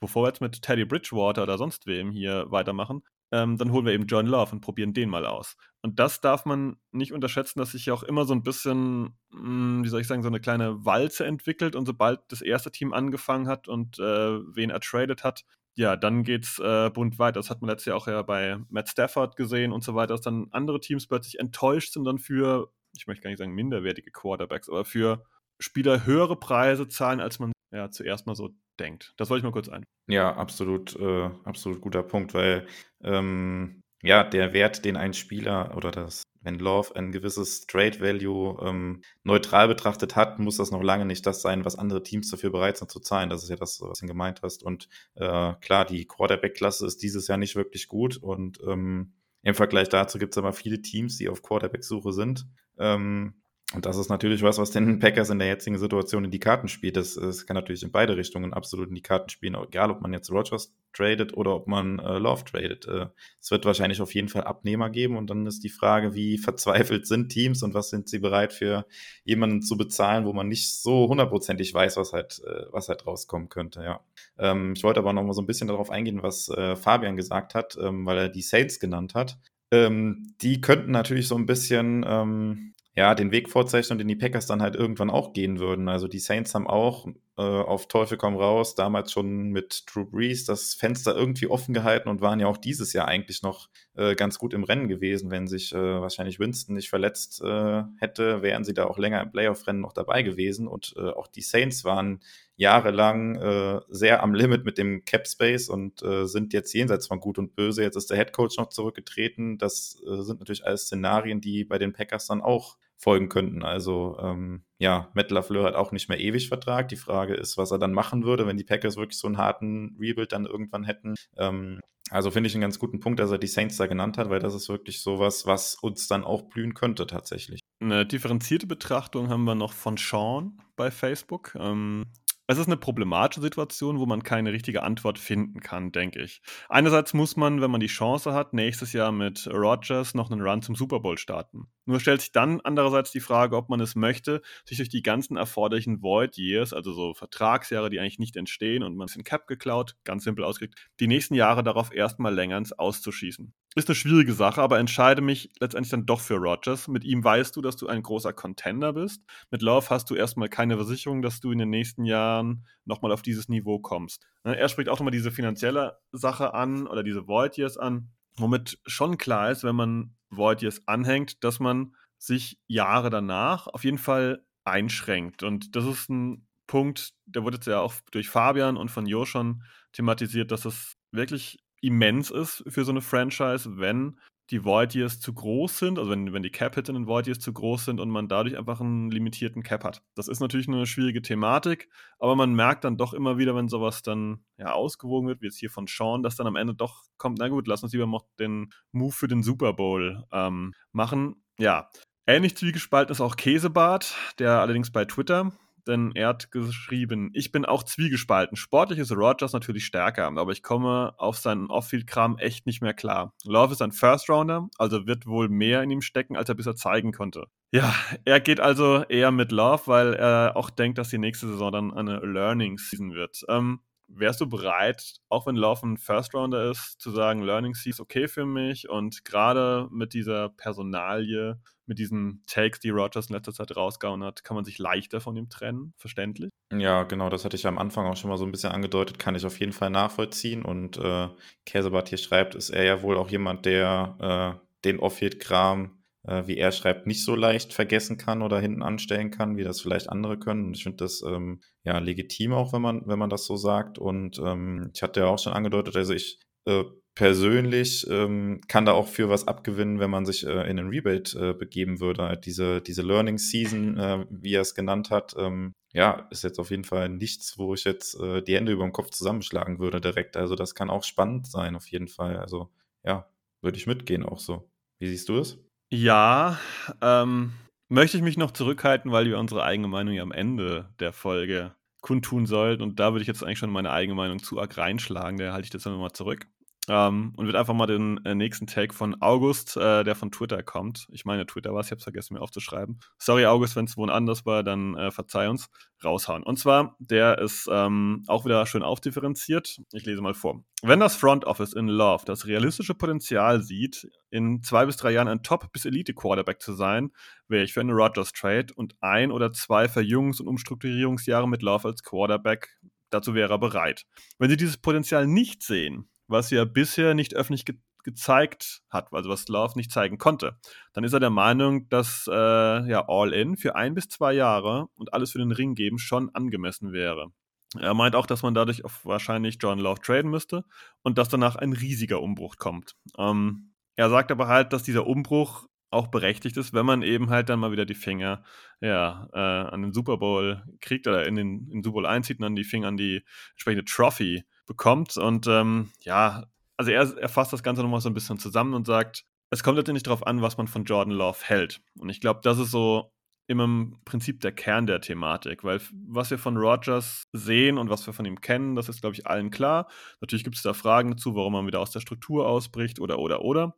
bevor wir jetzt mit Teddy Bridgewater oder sonst wem hier weitermachen, ähm, dann holen wir eben John Love und probieren den mal aus. Und das darf man nicht unterschätzen, dass sich ja auch immer so ein bisschen, mh, hm, wie soll ich sagen, so eine kleine Walze entwickelt und sobald das erste Team angefangen hat und äh, wen er traded hat, ja, dann geht's äh, bunt weiter. Das hat man letztes Jahr auch ja bei Matt Stafford gesehen und so weiter, dass dann andere Teams plötzlich enttäuscht sind dann für, ich möchte gar nicht sagen minderwertige Quarterbacks, aber für Spieler höhere Preise zahlen, als man ja zuerst mal so denkt. Das wollte ich mal kurz ein. Ja, absolut, äh, absolut guter Punkt, weil ähm, ja, der Wert, den ein Spieler oder das, wenn Love ein gewisses Trade Value ähm, neutral betrachtet hat, muss das noch lange nicht das sein, was andere Teams dafür bereit sind zu zahlen. Das ist ja das, was du gemeint hast. Und äh, klar, die Quarterback-Klasse ist dieses Jahr nicht wirklich gut und ähm, im Vergleich dazu gibt es aber viele Teams, die auf Quarterback-Suche sind. Ähm, und das ist natürlich was, was den *laughs* Packers in der jetzigen Situation in die Karten spielt. Das, das kann natürlich in beide Richtungen absolut in die Karten spielen, egal ob man jetzt Rogers tradet oder ob man äh, Love tradet. Äh, es wird wahrscheinlich auf jeden Fall Abnehmer geben und dann ist die Frage, wie *laughs* verzweifelt sind Teams und was sind sie bereit für jemanden zu bezahlen, wo man nicht so hundertprozentig weiß, was halt, äh, was halt rauskommen könnte. Ja. Ähm, ich wollte aber noch mal so ein bisschen darauf eingehen, was äh, Fabian gesagt hat, ähm, weil er die Sales genannt hat. Ähm, die könnten natürlich so ein bisschen ähm, ja, den Weg vorzeichnen, den die Packers dann halt irgendwann auch gehen würden. Also die Saints haben auch äh, auf Teufel komm raus, damals schon mit Drew Brees das Fenster irgendwie offen gehalten und waren ja auch dieses Jahr eigentlich noch äh, ganz gut im Rennen gewesen. Wenn sich äh, wahrscheinlich Winston nicht verletzt äh, hätte, wären sie da auch länger im Playoff-Rennen noch dabei gewesen. Und äh, auch die Saints waren jahrelang äh, sehr am Limit mit dem Cap Space und sind jetzt jenseits von Gut und Böse. Jetzt ist der Head Coach noch zurückgetreten. Das sind natürlich alles Szenarien, die bei den Packers dann auch folgen könnten. Also ähm, ja, Matt LaFleur hat auch nicht mehr ewig Vertrag. Die Frage ist, was er dann machen würde, wenn die Packers wirklich so einen harten Rebuild dann irgendwann hätten. Ähm, also finde ich einen ganz guten Punkt, dass er die Saints da genannt hat, weil das ist wirklich sowas, was uns dann auch blühen könnte tatsächlich. Eine differenzierte Betrachtung haben wir noch von Sean bei Facebook. Ähm, es ist eine problematische Situation, wo man keine richtige Antwort finden kann, denke ich. Einerseits muss man, wenn man die Chance hat, nächstes Jahr mit Rogers noch einen Run zum Super Bowl starten. Nur stellt sich dann andererseits die Frage, ob man es möchte, sich durch die ganzen erforderlichen Void Years, also so Vertragsjahre, die eigentlich nicht entstehen und man ist in Cap geklaut, ganz simpel ausgedrückt, die nächsten Jahre darauf erstmal länger ins Auszuschießen. Ist eine schwierige Sache, aber entscheide mich letztendlich dann doch für Rogers. Mit ihm weißt du, dass du ein großer Contender bist. Mit Love hast du erstmal keine Versicherung, dass du in den nächsten Jahren nochmal auf dieses Niveau kommst. Ne, er spricht auch nochmal diese finanzielle Sache an oder diese Void Years an, womit schon klar ist, wenn man Void Years anhängt, dass man sich Jahre danach auf jeden Fall einschränkt. Und das ist ein Punkt, der wurde jetzt ja auch durch Fabian und von Jo schon thematisiert, dass es wirklich immens ist für so eine Franchise, wenn die Void Years zu groß sind, also wenn, wenn die Cap-Hits in den Void Years zu groß sind und man dadurch einfach einen limitierten Cap hat. Das ist natürlich eine schwierige Thematik, aber man merkt dann doch immer wieder, wenn sowas dann ja ausgewogen wird, wie jetzt hier von Sean, dass dann am Ende doch kommt, na gut, lass uns lieber noch den Move für den Super Bowl ähm, machen. Ja, ähnlich zwiegespalten ist auch Käsebart, der allerdings bei Twitter denn er hat geschrieben, ich bin auch zwiegespalten. Sportlich ist Rogers natürlich stärker, aber ich komme auf seinen Off-Field-Kram echt nicht mehr klar. Love ist ein First-Rounder, also wird wohl mehr in ihm stecken, als er bisher zeigen konnte. Ja, er geht also eher mit Love, weil er auch denkt, dass die nächste Saison dann eine Learning-Season wird. Ähm, wärst du bereit, auch wenn Love ein First Rounder ist, zu sagen, Learning Season ist okay für mich und gerade mit dieser Personalie, mit diesen Takes, die Rogers in letzter Zeit rausgehauen hat, kann man sich leichter von ihm trennen, verständlich? Ja, genau, das hatte ich am Anfang auch schon mal so ein bisschen angedeutet, kann ich auf jeden Fall nachvollziehen und äh, Käsebart hier schreibt, ist er ja wohl auch jemand, der äh, den Off-Field-Kram äh, wie er schreibt, nicht so leicht vergessen kann oder hinten anstellen kann, wie das vielleicht andere können. Und ich finde das ähm, ja legitim auch, wenn man, wenn man das so sagt. Und ähm, ich hatte ja auch schon angedeutet, also ich äh, persönlich ähm, kann da auch für was abgewinnen, wenn man sich äh, in einen Rebate äh, begeben würde. Diese, diese Learning Season, äh, wie er es genannt hat, ähm, ja, ist jetzt auf jeden Fall nichts, wo ich jetzt äh, die Hände über dem Kopf zusammenschlagen würde direkt. Also das kann auch spannend sein, auf jeden Fall. Also ja, würde ich mitgehen auch so. Wie siehst du es? Ja, ähm, möchte ich mich noch zurückhalten, weil wir unsere eigene Meinung ja am Ende der Folge kundtun sollten. Und da würde ich jetzt eigentlich schon meine eigene Meinung zu arg reinschlagen. Da halte ich das dann mal zurück. Ähm, und wird einfach mal den äh, nächsten Take von August, äh, der von Twitter kommt. Ich meine, Twitter war es, ich habe es vergessen mir aufzuschreiben. Sorry, August, wenn es woanders war, dann äh, verzeih uns. Raushauen. Und zwar, der ist ähm, auch wieder schön aufdifferenziert. Ich lese mal vor. Wenn das Front Office in Love das realistische Potenzial sieht, in zwei bis drei Jahren ein Top- bis Elite-Quarterback zu sein, wäre ich für eine Rogers-Trade und ein oder zwei Verjüngungs- und Umstrukturierungsjahre mit Love als Quarterback dazu wäre er bereit. Wenn Sie dieses Potenzial nicht sehen, was ja bisher nicht öffentlich ge gezeigt hat, also was Love nicht zeigen konnte, dann ist er der Meinung, dass äh, ja All-In für ein bis zwei Jahre und alles für den Ring geben schon angemessen wäre. Er meint auch, dass man dadurch wahrscheinlich John Love traden müsste und dass danach ein riesiger Umbruch kommt. Ähm, er sagt aber halt, dass dieser Umbruch auch berechtigt ist, wenn man eben halt dann mal wieder die Finger ja, äh, an den Super Bowl kriegt oder in den, in Super Bowl einzieht und dann die Finger an die entsprechende Trophy bekommt. Und ähm, ja, also er, er fasst das Ganze nochmal so ein bisschen zusammen und sagt, es kommt letztendlich darauf an, was man von Jordan Love hält. Und ich glaube, das ist so im Prinzip der Kern der Thematik, weil was wir von Rogers sehen und was wir von ihm kennen, das ist, glaube ich, allen klar. Natürlich gibt es da Fragen dazu, warum man wieder aus der Struktur ausbricht oder, oder, oder.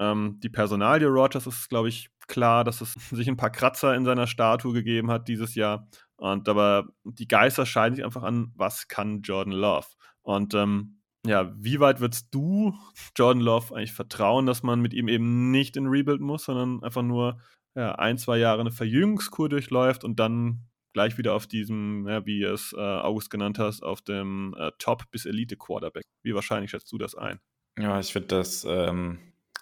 Ähm, die Personalie Rogers ist, glaube ich, klar, dass es *laughs* sich ein paar Kratzer in seiner Statue gegeben hat dieses Jahr. Und aber die Geister scheiden sich einfach an, was kann Jordan Love? Und ähm, ja, wie weit würdest du Jordan Love eigentlich vertrauen, dass man mit ihm eben nicht in Rebuild muss, sondern einfach nur ja, ein, zwei Jahre eine Verjüngungskur durchläuft und dann gleich wieder auf diesem, ja, wie es äh, August genannt hast, auf dem äh, Top- bis Elite-Quarterback. Wie wahrscheinlich schätzt du das ein? Ja, ich finde das ähm,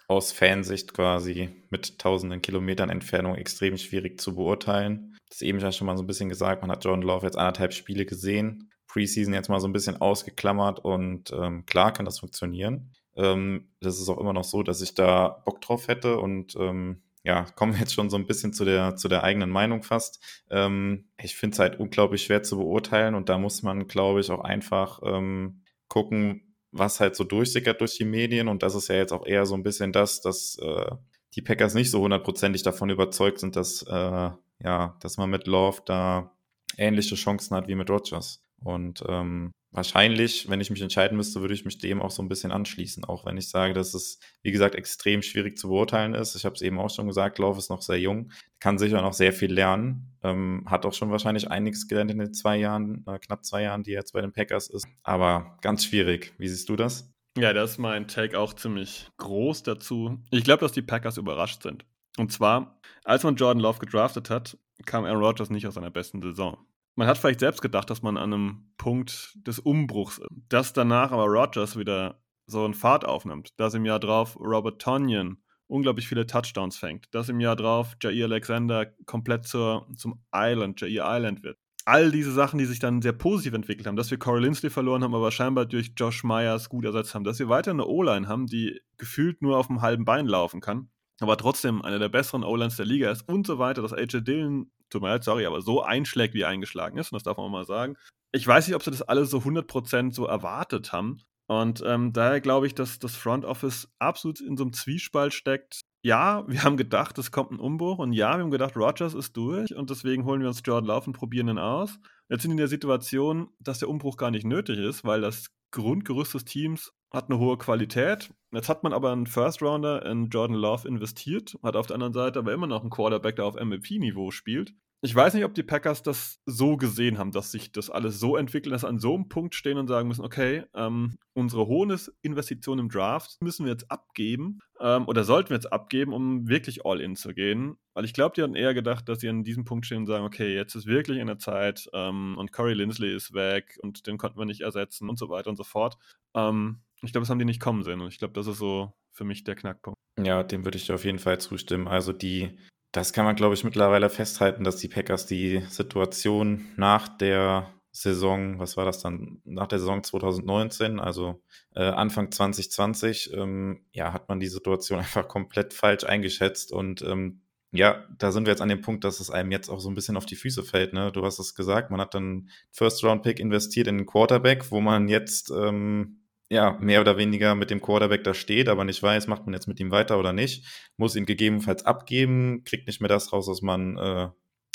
aus Fansicht quasi mit tausenden Kilometern Entfernung extrem schwierig zu beurteilen. Das eben schon mal so ein bisschen gesagt, man hat Jordan Love jetzt anderthalb Spiele gesehen. Preseason jetzt mal so ein bisschen ausgeklammert und ähm, klar kann das funktionieren. Ähm, das ist auch immer noch so, dass ich da Bock drauf hätte und ähm, ja, kommen wir jetzt schon so ein bisschen zu der, zu der eigenen Meinung fast. Ähm, ich finde es halt unglaublich schwer zu beurteilen und da muss man, glaube ich, auch einfach ähm, gucken, was halt so durchsickert durch die Medien und das ist ja jetzt auch eher so ein bisschen das, dass äh, die Packers nicht so hundertprozentig davon überzeugt sind, dass, äh, ja, dass man mit Love da ähnliche Chancen hat wie mit Rogers. Und ähm, wahrscheinlich, wenn ich mich entscheiden müsste, würde ich mich dem auch so ein bisschen anschließen. Auch wenn ich sage, dass es, wie gesagt, extrem schwierig zu beurteilen ist. Ich habe es eben auch schon gesagt, Lauf ist noch sehr jung, kann sicher noch sehr viel lernen. Ähm, hat auch schon wahrscheinlich einiges gelernt in den zwei Jahren, äh, knapp zwei Jahren, die er jetzt bei den Packers ist. Aber ganz schwierig. Wie siehst du das? Ja, das ist mein Take auch ziemlich groß dazu. Ich glaube, dass die Packers überrascht sind. Und zwar, als man Jordan Love gedraftet hat, kam Aaron Rodgers nicht aus seiner besten Saison. Man hat vielleicht selbst gedacht, dass man an einem Punkt des Umbruchs ist. Dass danach aber Rodgers wieder so einen Fahrt aufnimmt. Dass im Jahr drauf Robert Tonyan unglaublich viele Touchdowns fängt. Dass im Jahr drauf Jair Alexander komplett zur, zum Island, Jair Island wird. All diese Sachen, die sich dann sehr positiv entwickelt haben. Dass wir Corey Linsley verloren haben, aber scheinbar durch Josh Myers gut ersetzt haben. Dass wir weiter eine O-Line haben, die gefühlt nur auf dem halben Bein laufen kann aber trotzdem einer der besseren O-Lines der Liga ist und so weiter, dass AJ Dillon, tut mir leid, sorry, aber so einschlägt, wie er eingeschlagen ist, und das darf man mal sagen. Ich weiß nicht, ob sie das alle so 100% so erwartet haben. Und ähm, daher glaube ich, dass das Front Office absolut in so einem Zwiespalt steckt. Ja, wir haben gedacht, es kommt ein Umbruch und ja, wir haben gedacht, Rogers ist durch und deswegen holen wir uns Jordan Love und probieren ihn aus. Jetzt sind wir in der Situation, dass der Umbruch gar nicht nötig ist, weil das Grundgerüst des Teams hat eine hohe Qualität. Jetzt hat man aber einen First Rounder in Jordan Love investiert, hat auf der anderen Seite aber immer noch einen Quarterback, der auf MVP-Niveau spielt. Ich weiß nicht, ob die Packers das so gesehen haben, dass sich das alles so entwickelt, dass sie an so einem Punkt stehen und sagen müssen, okay, ähm, unsere hohe Investition im Draft müssen wir jetzt abgeben ähm, oder sollten wir jetzt abgeben, um wirklich all-in zu gehen. Weil ich glaube, die hatten eher gedacht, dass sie an diesem Punkt stehen und sagen, okay, jetzt ist wirklich in der Zeit ähm, und Corey Lindsley ist weg und den konnten wir nicht ersetzen und so weiter und so fort. Ähm, ich glaube, das haben die nicht kommen sehen und ich glaube, das ist so für mich der Knackpunkt. Ja, dem würde ich auf jeden Fall zustimmen. Also die, das kann man, glaube ich, mittlerweile festhalten, dass die Packers die Situation nach der Saison, was war das dann, nach der Saison 2019, also äh, Anfang 2020, ähm, ja, hat man die Situation *laughs* einfach komplett falsch eingeschätzt und ähm, ja, da sind wir jetzt an dem Punkt, dass es einem jetzt auch so ein bisschen auf die Füße fällt. Ne? Du hast es gesagt, man hat dann First-Round-Pick investiert in den Quarterback, wo man jetzt ähm, ja mehr oder weniger mit dem Quarterback da steht, aber nicht weiß, macht man jetzt mit ihm weiter oder nicht, muss ihn gegebenenfalls abgeben, kriegt nicht mehr das raus, was man äh,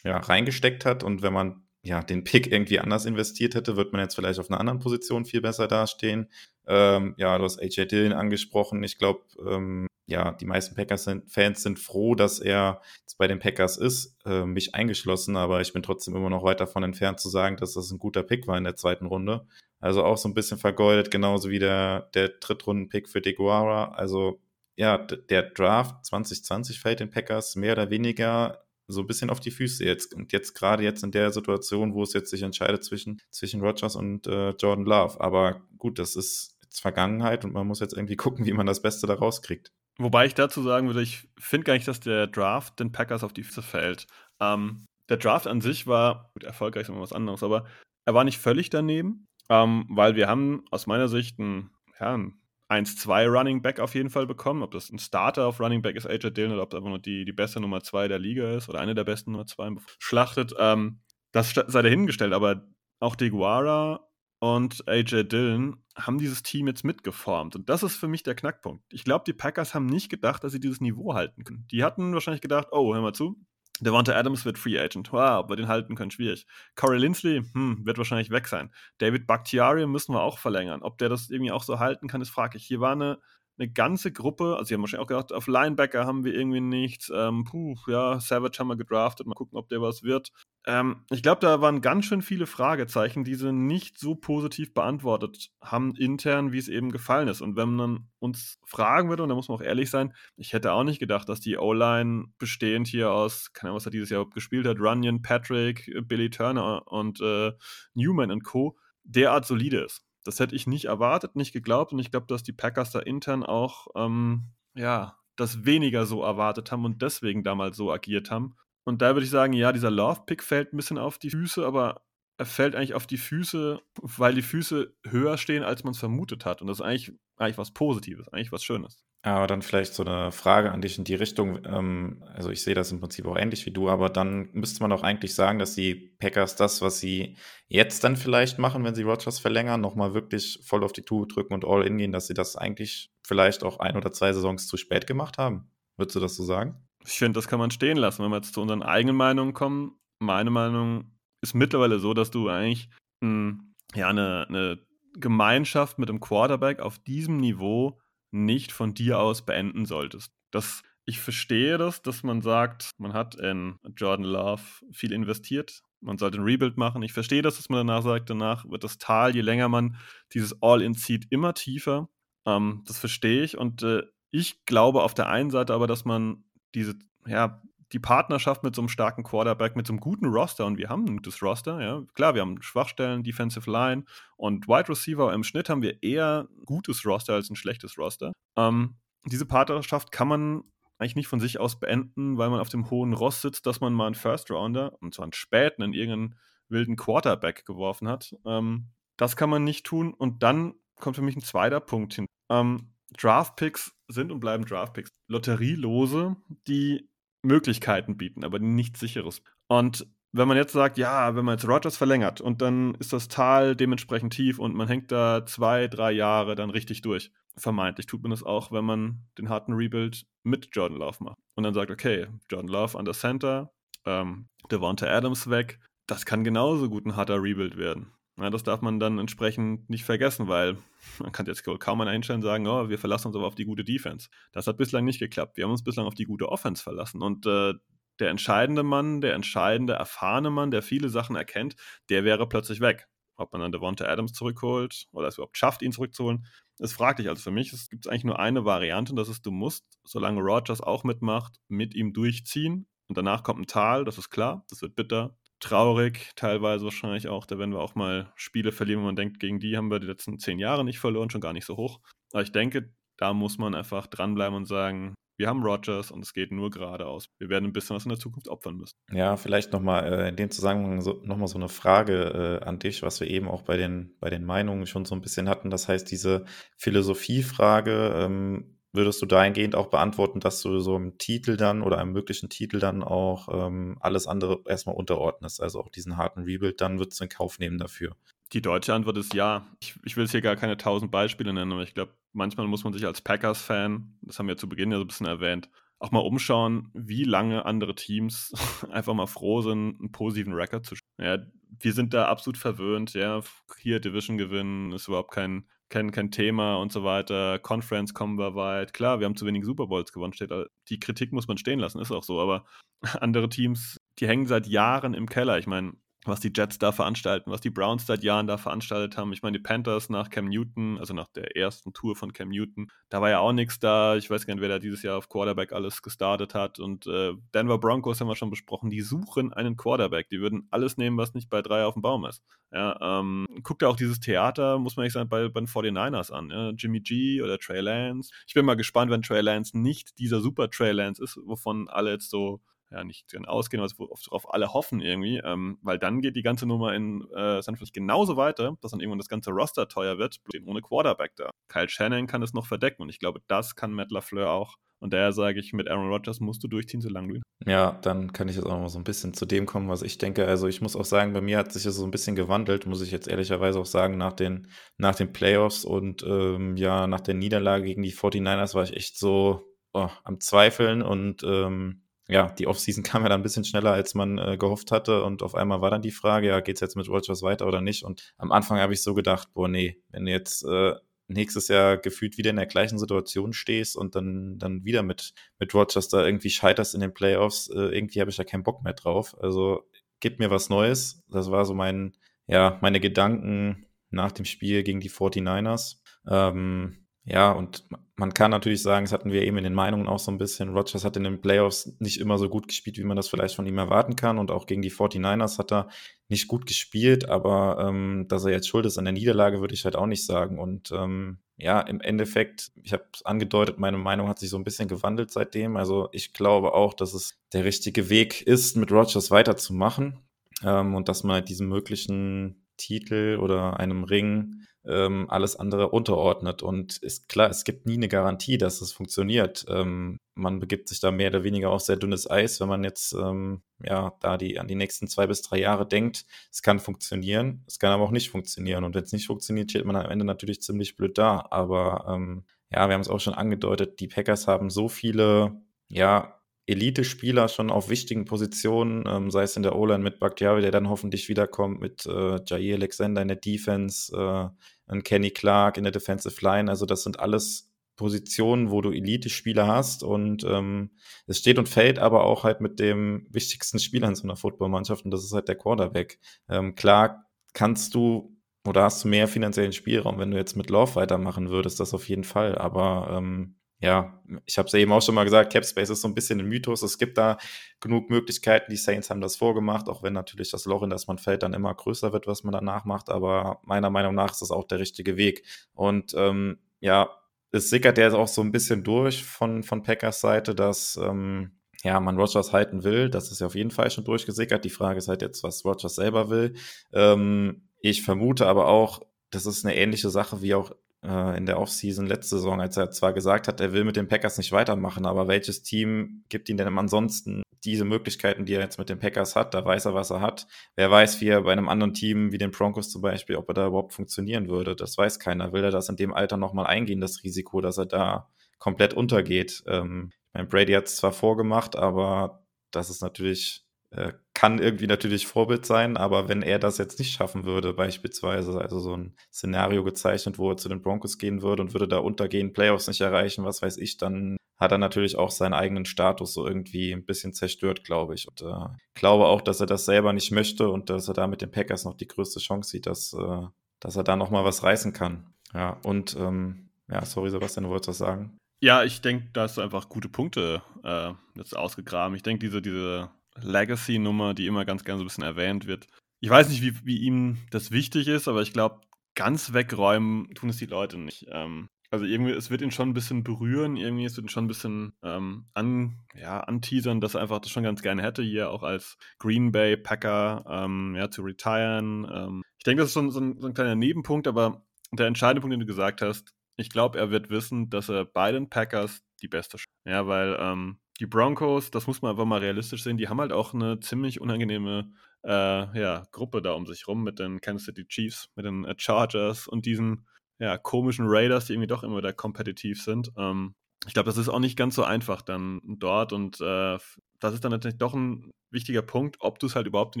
ja, reingesteckt hat. Und wenn man ja, den Pick irgendwie anders investiert hätte, wird man jetzt vielleicht auf einer anderen Position viel besser dastehen. Ähm, ja, du hast AJ Dillon angesprochen. Ich glaube, ähm, ja, die meisten Packers-Fans sind froh, dass er jetzt bei den Packers ist, äh, mich eingeschlossen, aber ich bin trotzdem immer noch weit davon entfernt zu sagen, dass das ein guter Pick war in der zweiten Runde. Also auch so ein bisschen vergeudet, genauso wie der, der Drittrunden-Pick für DeGuara. Also ja, der Draft 2020 fällt den Packers mehr oder weniger so ein bisschen auf die Füße jetzt. Und jetzt gerade jetzt in der Situation, wo es jetzt sich entscheidet zwischen, zwischen Rogers und äh, Jordan Love. Aber gut, das ist jetzt Vergangenheit und man muss jetzt irgendwie *laughs* gucken, wie man das Beste da rauskriegt. Wobei ich dazu sagen würde, ich finde gar nicht, dass der Draft den Packers auf die Füße fällt. Ähm, der Draft an sich war, gut, erfolgreich ist immer was anderes, aber er war nicht völlig daneben, ähm, weil wir haben aus meiner Sicht einen, ja, einen 1-2 Running Back auf jeden Fall bekommen. Ob das ein Starter auf Running Back ist, AJ Dillon, oder ob das einfach nur die, die beste Nummer 2 der Liga ist oder eine der besten Nummer 2 schlachtet. Ähm, das sei dahingestellt, aber auch DeGuara und AJ Dillon haben dieses Team jetzt mitgeformt. Und das ist für mich der Knackpunkt. Ich glaube, die Packers haben nicht gedacht, dass sie dieses Niveau halten können. Die hatten wahrscheinlich gedacht, oh, hör mal zu, Devonta Adams wird Free Agent. Wow, ob wir den halten können, schwierig. Corey Lindsley, hm, wird wahrscheinlich weg sein. David Bakhtiari müssen wir auch verlängern. Ob der das irgendwie auch so halten kann, ist fraglich. Hier war eine eine ganze Gruppe, also sie haben wahrscheinlich auch gedacht, auf Linebacker haben wir irgendwie nichts. Ähm, puh, ja, Savage haben wir gedraftet, mal gucken, ob der was wird. Ähm, ich glaube, da waren ganz schön viele Fragezeichen, die sie nicht so positiv beantwortet haben intern, wie es eben gefallen ist. Und wenn man uns fragen würde, und da muss man auch ehrlich sein, ich hätte auch nicht gedacht, dass die O-Line bestehend hier aus, keine Ahnung, was er dieses Jahr gespielt hat, Runyon, Patrick, Billy Turner und äh, Newman und Co., derart solide ist. Das hätte ich nicht erwartet, nicht geglaubt und ich glaube, dass die Packers da intern auch, ähm, ja, das weniger so erwartet haben und deswegen damals so agiert haben. Und da würde ich sagen, ja, dieser Love-Pick fällt ein bisschen auf die Füße, aber er fällt eigentlich auf die Füße, weil die Füße höher stehen, als man es vermutet hat. Und das ist eigentlich, eigentlich was Positives, eigentlich was Schönes. Aber dann vielleicht so eine Frage an dich in die Richtung. Ähm, also ich sehe das im Prinzip auch ähnlich wie du, aber dann müsste man doch eigentlich sagen, dass die Packers das, was sie jetzt dann vielleicht machen, wenn sie Rogers verlängern, nochmal wirklich voll auf die Tube drücken und all in gehen, dass sie das eigentlich vielleicht auch ein oder zwei Saisons zu spät gemacht haben. Würdest du das so sagen? Ich finde, das kann man stehen lassen. Wenn wir jetzt zu unseren eigenen Meinungen kommen, meine Meinung ist mittlerweile so, dass du eigentlich mh, hm, ja, eine, eine Gemeinschaft mit einem Quarterback auf diesem Niveau nicht von dir aus beenden solltest. Das, ich verstehe das, dass man sagt, man hat in Jordan Love viel investiert, man sollte ein Rebuild machen. Ich verstehe das, dass man danach sagt, danach wird das Tal, je länger man dieses All-In zieht, immer tiefer. Ähm, das verstehe ich und äh, ich glaube auf der einen Seite aber, dass man diese, ja, die Partnerschaft mit so einem starken Quarterback, mit so einem guten Roster, und wir haben ein gutes Roster, ja. Klar, wir haben Schwachstellen, Defensive Line und Wide Receiver. Im Schnitt haben wir eher ein gutes Roster als ein schlechtes Roster. Ähm, diese Partnerschaft kann man eigentlich nicht von sich aus beenden, weil man auf dem hohen Ross sitzt, dass man mal einen First Rounder, und zwar einen späten, in irgendeinen wilden Quarterback geworfen hat. Ähm, das kann man nicht tun. Und dann kommt für mich ein zweiter Punkt hin. Ähm, Draft-Picks sind und bleiben Draft-Picks. Lotterielose, die Möglichkeiten bieten, aber nichts sicheres. Und wenn man jetzt sagt, ja, wenn man jetzt Rogers verlängert und dann ist das Tal dementsprechend tief und man hängt da zwei, drei Jahre dann richtig durch. Vermeintlich tut man das auch, wenn man den harten Rebuild mit Jordan Love macht. Und dann sagt, okay, Jordan Love an der Center, ähm, Devonta Adams weg. Das kann genauso gut ein harter Rebuild werden. Ja, das darf man dann entsprechend nicht vergessen, weil *laughs* man kann jetzt kaum einen einstellen sagen, oh, wir verlassen uns aber auf die gute Defense. Das hat bislang nicht geklappt. Wir haben uns bislang auf die gute Offense verlassen. Und äh, der entscheidende Mann, der entscheidende, erfahrene Mann, der viele Sachen erkennt, der wäre plötzlich weg. Ob man dann Devonta Adams zurückholt oder es überhaupt schafft, ihn zurückzuholen, ist fraglich. Also für mich gibt es eigentlich nur eine Variante und das ist, du musst, solange Rogers auch mitmacht, mit ihm durchziehen. Und danach kommt ein Tal, das ist klar, das wird bitter traurig, teilweise wahrscheinlich auch. Da werden wir auch mal Spiele verlieren, wo man denkt, gegen die haben wir die letzten zehn Jahre nicht verloren, schon gar nicht so hoch. Aber ich denke, da muss man einfach dranbleiben und sagen, wir haben Rogers und es geht nur geradeaus. Wir werden ein bisschen was in der Zukunft opfern müssen. Ja, vielleicht nochmal äh, in dem Zusammenhang so, nochmal so eine Frage äh, an dich, was wir eben auch bei den, bei den Meinungen schon so ein bisschen hatten. Das heißt, diese Philosophiefrage, ähm, würdest du dahingehend auch beantworten, dass du so im Titel dann oder einem möglichen Titel dann auch ähm, alles andere erstmal unterordnest, also auch diesen harten Rebuild, dann würdest du in Kauf nehmen dafür? Die deutsche Antwort ist ja. Ich, ich will jetzt hier gar keine tausend Beispiele nennen, aber ich glaube, manchmal muss man sich als Packers-Fan, das haben wir zu Beginn ja so ein bisschen erwähnt, auch mal umschauen, wie lange andere Teams *laughs* einfach mal froh sind, einen positiven Record zu spielen. Ja, wir sind da absolut verwöhnt, ja, hier Division gewinnen ist überhaupt kein, kein, kein Thema und so weiter. Conference kommen wir weit. Klar, wir haben zu wenig Super Bowls gewonnen, steht. Die Kritik muss man stehen lassen, ist auch so, aber *laughs* andere Teams, die hängen seit Jahren im Keller. Ich meine, was die Jets da veranstalten, was die Browns seit Jahren da veranstaltet haben. Ich meine, die Panthers nach Cam Newton, also nach der ersten Tour von Cam Newton, da war ja auch nichts da. Ich weiß gar nicht, wer da dieses Jahr auf Quarterback alles gestartet hat. Und äh, Denver Broncos haben wir schon besprochen, die suchen einen Quarterback. Die würden alles nehmen, was nicht bei drei auf dem Baum ist. Ja, ähm, guckt auch dieses Theater, muss man nicht sagen, bei, bei den 49ers an. Ja? Jimmy G oder Trey Lance. Ich bin mal gespannt, wenn Trey Lance nicht dieser Super Trey Lance ist, wovon alle jetzt so ja nicht ausgehen, was worauf alle hoffen irgendwie, ähm, weil dann geht die ganze Nummer in äh, San Francisco genauso weiter, dass dann irgendwann das ganze Roster teuer wird, ohne Quarterback da. Kyle Shannon kann es noch verdecken und ich glaube, das kann Matt LaFleur auch. Und daher sage ich, mit Aaron Rodgers musst du durchziehen, solange du ihn. Ja, dann kann ich jetzt auch noch mal so ein bisschen zu dem kommen, was ich denke. Also ich muss auch sagen, bei mir hat sich das so ein bisschen gewandelt, muss ich jetzt ehrlicherweise auch sagen, nach den, nach den Playoffs und ähm, ja, nach der Niederlage gegen die 49ers war ich echt so oh, am Zweifeln und ähm, ja, die Offseason *laughs* kam ja dann ein bisschen schneller, als man äh, gehofft hatte. Und auf einmal war dann die Frage, ja, geht's jetzt mit Rogers weiter oder nicht? Und am Anfang habe ich so gedacht, boah, nee, wenn du jetzt äh, nächstes Jahr gefühlt wieder in der gleichen Situation stehst und dann, dann wieder mit, mit Rogers da irgendwie scheiterst in den Playoffs, äh, irgendwie habe ich da keinen Bock mehr drauf. Also gib mir was Neues. Das war so mein, ja, meine Gedanken nach dem Spiel gegen die 49ers. Ähm, ja, und man kann natürlich sagen, das hatten wir eben in den Meinungen auch so ein bisschen, Rogers hat in den Playoffs nicht immer so gut gespielt, wie man das vielleicht von ihm erwarten kann. Und auch gegen die 49ers hat er nicht gut gespielt, aber ähm, dass er jetzt schuld ist an der Niederlage, würde ich halt auch nicht sagen. Und ähm, ja, im Endeffekt, ich habe es angedeutet, meine Meinung hat sich so ein bisschen gewandelt seitdem. Also ich glaube auch, dass es der richtige Weg ist, mit Rogers weiterzumachen ähm, und dass man halt diesen möglichen Titel oder einem Ring ähm, alles andere unterordnet. Und ist klar, es gibt nie eine Garantie, dass es funktioniert. Ähm, man begibt sich da mehr oder weniger auf sehr dünnes Eis, wenn man jetzt ähm, ja da die an die nächsten zwei bis drei Jahre denkt. Es kann funktionieren, es kann aber auch nicht funktionieren. Und wenn es nicht funktioniert, steht man am Ende natürlich ziemlich blöd da. Aber ähm, ja, wir haben es auch schon angedeutet, die Packers haben so viele ja, Elite-Spieler schon auf wichtigen Positionen, ähm, sei es in der O-Line mit Bakhtiari, der dann hoffentlich wiederkommt, mit äh, Jair Alexander in der Defense, äh, und Kenny Clark in der Defensive Line. Also das sind alles Positionen, wo du Elite-Spieler hast und ähm, es steht und fällt aber auch halt mit dem wichtigsten Spieler in so einer Footballmannschaft und das ist halt der Quarterback. Ähm, klar kannst du oder hast du mehr finanziellen Spielraum, wenn du jetzt mit Love weitermachen würdest, das auf jeden Fall, aber ähm, ja, ich habe es eben auch schon mal gesagt, Capspace ist so ein bisschen ein Mythos. Es gibt da genug Möglichkeiten. Die Saints haben das vorgemacht, auch wenn natürlich das Loch, in das man fällt, dann immer größer wird, was man danach macht. Aber meiner Meinung nach ist das auch der richtige Weg. Und ähm, ja, es sickert ja auch so ein bisschen durch von, von Packers Seite, dass ähm, ja, man Rogers halten will. Das ist ja auf jeden Fall schon durchgesickert. Die Frage ist halt jetzt, was Rogers selber will. Ähm, ich vermute aber auch, das ist eine ähnliche Sache wie auch äh, in der Offseason letzte Saison, als er zwar gesagt hat, er will mit den Packers nicht weitermachen, aber welches Team gibt ihm denn ansonsten diese Möglichkeiten, die er jetzt mit den Packers hat? Da weiß er, was er hat. Wer weiß, wie er bei einem anderen Team wie den Broncos zum Beispiel, ob er da überhaupt funktionieren würde. Das weiß keiner. Will er das in dem Alter nochmal eingehen, das Risiko, dass er da komplett untergeht? Ähm, ich meine, Brady hat es zwar vorgemacht, aber das ist natürlich äh, kann irgendwie natürlich Vorbild sein, aber wenn er das jetzt nicht schaffen würde, beispielsweise, also so ein Szenario gezeichnet, wo er zu den Broncos gehen würde und würde da untergehen, Playoffs nicht erreichen, was weiß ich, dann hat er natürlich auch seinen eigenen Status so irgendwie ein bisschen zerstört, glaube ich. Und äh, glaube auch, dass er das selber nicht möchte und dass er da mit den Packers noch die größte Chance sieht, dass, äh, dass er da noch mal was reißen kann. Ja, und ähm, ja, sorry, Sebastian, du wolltest was sagen? Ja, ich denke, da hast du einfach gute Punkte äh, jetzt ausgegraben. Ich denke, diese, diese Legacy-Nummer, die immer ganz gerne so ein bisschen erwähnt wird. Ich weiß nicht, wie, wie ihm das wichtig ist, aber ich glaube, ganz wegräumen tun es die Leute nicht. Ähm, also irgendwie, es wird ihn schon ein bisschen berühren, irgendwie, es wird ihn schon ein bisschen ähm, an, ja, anteasern, dass er einfach das schon ganz gerne hätte, hier auch als Green Bay Packer ähm, ja, zu retiren. Ähm, ich denke, das ist schon so ein, so ein kleiner Nebenpunkt, aber der entscheidende Punkt, den du gesagt hast, ich glaube, er wird wissen, dass er bei den Packers die beste, ja, weil ähm, die Broncos, das muss man einfach mal realistisch sehen, die haben halt auch eine ziemlich unangenehme äh, ja, Gruppe da um sich rum mit den Kansas City Chiefs, mit den äh, Chargers und diesen ja, komischen Raiders, die irgendwie doch immer da kompetitiv sind. Ähm, ich glaube, das ist auch nicht ganz so einfach dann dort und äh, das ist dann natürlich doch ein wichtiger Punkt, ob du es halt überhaupt in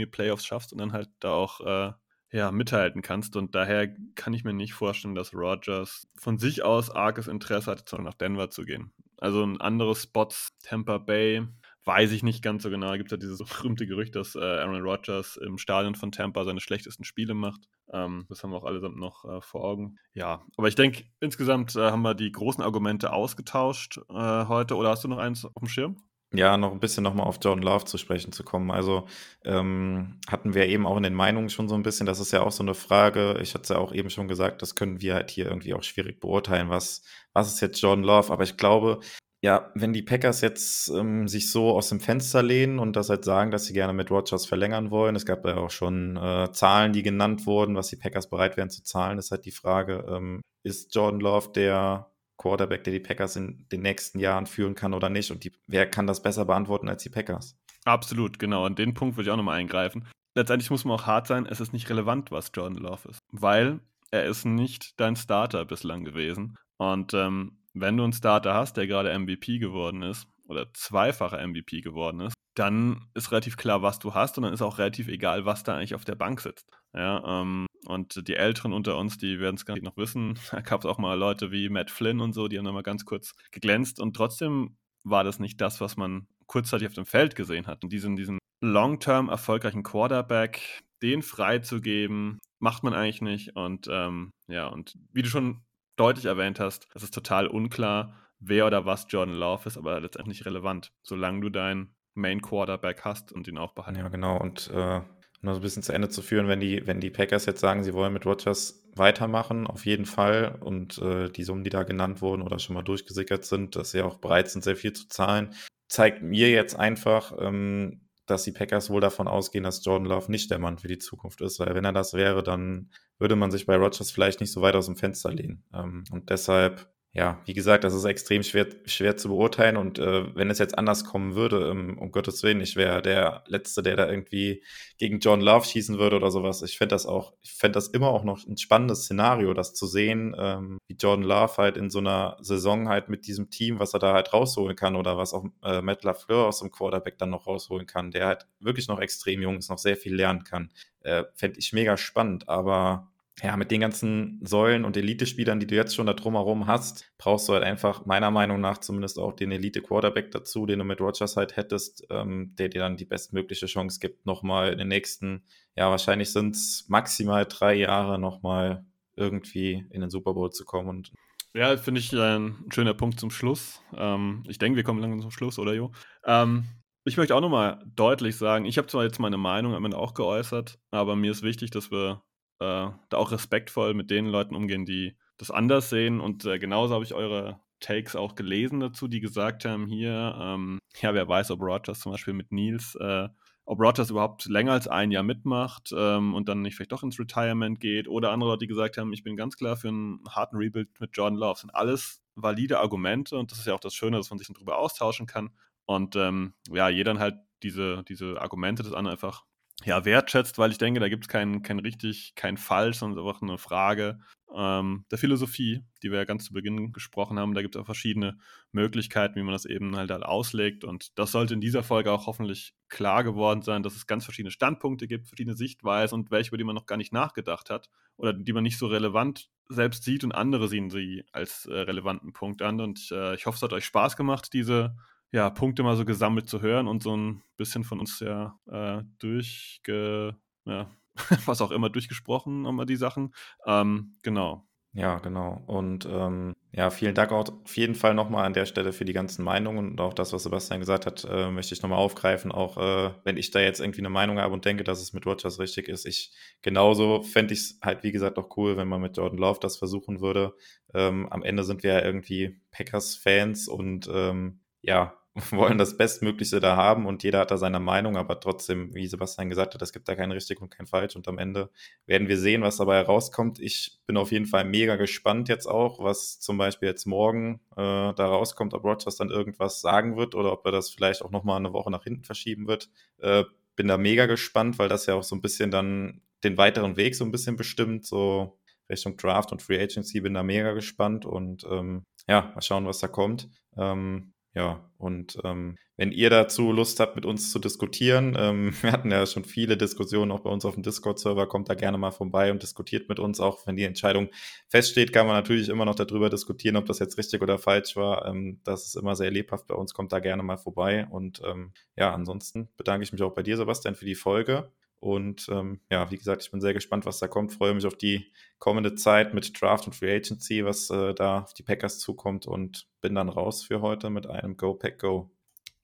die Playoffs schaffst und dann halt da auch äh, ja, mithalten kannst. Und daher kann ich mir nicht vorstellen, dass Rogers von sich aus arges Interesse hat, nach Denver zu gehen. Also ein anderes Spots, Tampa Bay, weiß ich nicht ganz so genau. Da gibt es ja dieses *laughs* berühmte Gerücht, dass äh, Aaron Rodgers im Stadion von Tampa seine schlechtesten Spiele macht. Ähm, das haben wir auch allesamt noch äh, vor Augen. Ja, aber ich denke, insgesamt äh, haben wir die großen Argumente ausgetauscht äh, heute. Oder hast du noch eins auf dem Schirm? Ja, noch ein bisschen nochmal auf Jordan Love zu sprechen zu kommen. Also ähm, hatten wir eben auch in den Meinungen schon so ein bisschen, das ist ja auch so eine Frage, ich hatte es ja auch eben schon gesagt, das können wir halt hier irgendwie auch schwierig beurteilen, was, was ist jetzt Jordan Love. Aber ich glaube, ja, wenn die Packers jetzt ähm, sich so aus dem Fenster lehnen und das halt sagen, dass sie gerne mit Rogers verlängern wollen, es gab ja auch schon äh, Zahlen, die genannt wurden, was die Packers bereit wären zu zahlen, ist halt die Frage, ähm, ist Jordan Love der Quarterback, der die Packers in den nächsten Jahren führen kann oder nicht? Und die, wer kann das besser beantworten als die Packers? Absolut, genau. An den Punkt würde ich auch nochmal eingreifen. Letztendlich muss man auch hart sein, es ist nicht relevant, was Jordan Love ist, weil er ist nicht dein Starter bislang gewesen. Und ähm, wenn du einen Starter hast, der gerade MVP geworden ist oder zweifacher MVP geworden ist, dann ist relativ klar, was du hast und dann ist auch relativ egal, was da eigentlich auf der Bank sitzt. Ja, ähm, und die Älteren unter uns, die werden es gar nicht noch wissen. *laughs* Da gab es auch mal Leute wie Matt Flynn und so, die haben da mal ganz kurz geglänzt und trotzdem war das nicht das, was man kurzzeitig auf dem Feld gesehen hat. Und diesen, diesen long-term erfolgreichen Quarterback, den freizugeben, macht man eigentlich nicht. Und ähm, ja, und wie du schon deutlich erwähnt hast, es ist total unklar, wer oder was Jordan Love ist, aber letztendlich relevant, solange du deinen Main Quarterback hast und ihn auch behalten. Ja, genau. Und äh, noch so ein bisschen zu Ende zu führen, wenn die, wenn die Packers jetzt sagen, sie wollen mit Rodgers weitermachen, auf jeden Fall. Und äh, die Summen, die da genannt wurden oder schon mal durchgesickert sind, dass sie auch bereit sind, sehr viel zu zahlen, zeigt mir jetzt einfach, ähm, dass die Packers wohl davon ausgehen, dass Jordan Love nicht der Mann für die Zukunft ist, weil wenn er das wäre, dann würde man sich bei Rodgers vielleicht nicht so weit aus dem Fenster lehnen. Ähm, und deshalb ja, wie gesagt, das ist extrem schwer, schwer zu beurteilen. Und äh, wenn es jetzt anders kommen würde, ähm, um Gottes Willen, ich wäre der Letzte, der da irgendwie gegen John Love schießen würde oder sowas. Ich fände das auch, ich fände das immer auch noch ein spannendes Szenario, das zu sehen, ähm, wie Jordan Love halt in so einer Saison halt mit diesem Team, was er da halt rausholen kann oder was auch äh, Matt LaFleur aus dem Quarterback dann noch rausholen kann, der halt wirklich noch extrem jung ist, noch sehr viel lernen kann. Äh, fände ich mega spannend, aber ja, mit den ganzen Säulen und Elite-Spielern, die du jetzt schon da drumherum hast, brauchst du halt einfach meiner Meinung nach zumindest auch den Elite-Quarterback dazu, den du mit Rogers halt hättest, ähm, der dir dann die bestmögliche Chance gibt, nochmal in den nächsten, ja, wahrscheinlich sind es maximal drei Jahre nochmal irgendwie in den Super Bowl zu kommen. Und ja, finde ich ein schöner Punkt zum Schluss. Ähm, ich denke, wir kommen langsam zum Schluss, oder Jo? Ähm, ich möchte auch nochmal deutlich sagen, ich habe zwar jetzt meine Meinung am Ende auch geäußert, aber mir ist wichtig, dass wir äh, da auch respektvoll mit den Leuten umgehen, die das anders sehen. Und äh, genauso habe ich eure Takes auch gelesen dazu, die gesagt haben, hier, ähm, ja, wer weiß, ob Rogers zum Beispiel mit Nils, äh, ob Rogers überhaupt länger als ein Jahr mitmacht ähm, und dann nicht vielleicht doch ins Retirement geht. Oder andere Leute, die gesagt haben, ich bin ganz klar für einen harten Rebuild mit Jordan Love. Das sind alles valide Argumente und das ist ja auch das Schöne, dass man sich darüber austauschen kann. Und ähm, ja, jeder dann halt diese, diese Argumente des anderen einfach ja, wertschätzt, weil ich denke, da gibt es kein, kein richtig, kein falsch, sondern einfach eine Frage ähm, der Philosophie, die wir ja ganz zu Beginn gesprochen haben. Da gibt es auch verschiedene Möglichkeiten, wie man das eben halt, halt auslegt. Und das sollte in dieser Folge auch hoffentlich klar geworden sein, dass es ganz verschiedene Standpunkte gibt, verschiedene Sichtweisen und welche, über die man noch gar nicht nachgedacht hat oder die man nicht so relevant selbst sieht und andere sehen sie als äh, relevanten Punkt an. Und äh, ich hoffe, es hat euch Spaß gemacht, diese ja, Punkte mal so gesammelt zu hören und so ein bisschen von uns ja äh, durchge, ja, *laughs* was auch immer durchgesprochen, wir die Sachen. Ähm, genau. Ja, genau. Und ähm, ja, vielen Dank auch auf jeden Fall nochmal an der Stelle für die ganzen Meinungen und auch das, was Sebastian gesagt hat, äh, möchte ich nochmal aufgreifen. Auch äh, wenn ich da jetzt irgendwie eine Meinung habe und denke, dass es mit Rogers richtig ist. Ich genauso fände ich es halt, wie gesagt, auch cool, wenn man mit Jordan Love das versuchen würde. Ähm, am Ende sind wir ja irgendwie Packers-Fans und ähm, ja, *laughs* wollen das Bestmögliche da haben und jeder hat da seine Meinung, aber trotzdem, wie Sebastian gesagt hat, es gibt da kein richtig und kein falsch und am Ende werden wir sehen, was dabei herauskommt. Ich bin auf jeden Fall mega gespannt jetzt auch, was zum Beispiel jetzt morgen äh, da rauskommt, ob Rogers dann irgendwas sagen wird oder ob er das vielleicht auch nochmal eine Woche nach hinten verschieben wird. Äh, bin da mega gespannt, weil das ja auch so ein bisschen dann den weiteren Weg so ein bisschen bestimmt, so Richtung Draft und Free Agency, bin da mega gespannt und ähm, ja, mal schauen, was da kommt. Ähm, ja, und ähm, wenn ihr dazu Lust habt, mit uns zu diskutieren, ähm, *laughs* wir hatten ja schon viele Diskussionen auch bei uns auf dem Discord-Server, kommt da gerne mal vorbei und diskutiert mit uns. Auch wenn die Entscheidung feststeht, kann man natürlich immer noch darüber diskutieren, ob das jetzt richtig oder falsch war. Ähm, das ist immer sehr lebhaft bei uns, kommt da gerne mal vorbei. Und ähm, ja, ansonsten bedanke ich mich auch bei dir, Sebastian, für die Folge. Und ähm, ja, wie gesagt, ich bin sehr gespannt, was da kommt. Freue mich auf die kommende Zeit mit Draft und Free Agency, was äh, da auf die Packers zukommt und bin dann raus für heute mit einem Go Pack Go.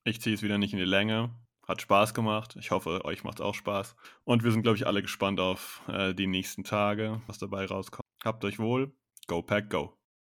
Ich ziehe es wieder nicht in die Länge. Hat Spaß gemacht. Ich hoffe, euch macht es auch Spaß. Und wir sind, glaube ich, alle gespannt auf äh, die nächsten Tage, was dabei rauskommt. Habt euch wohl. Go Pack Go.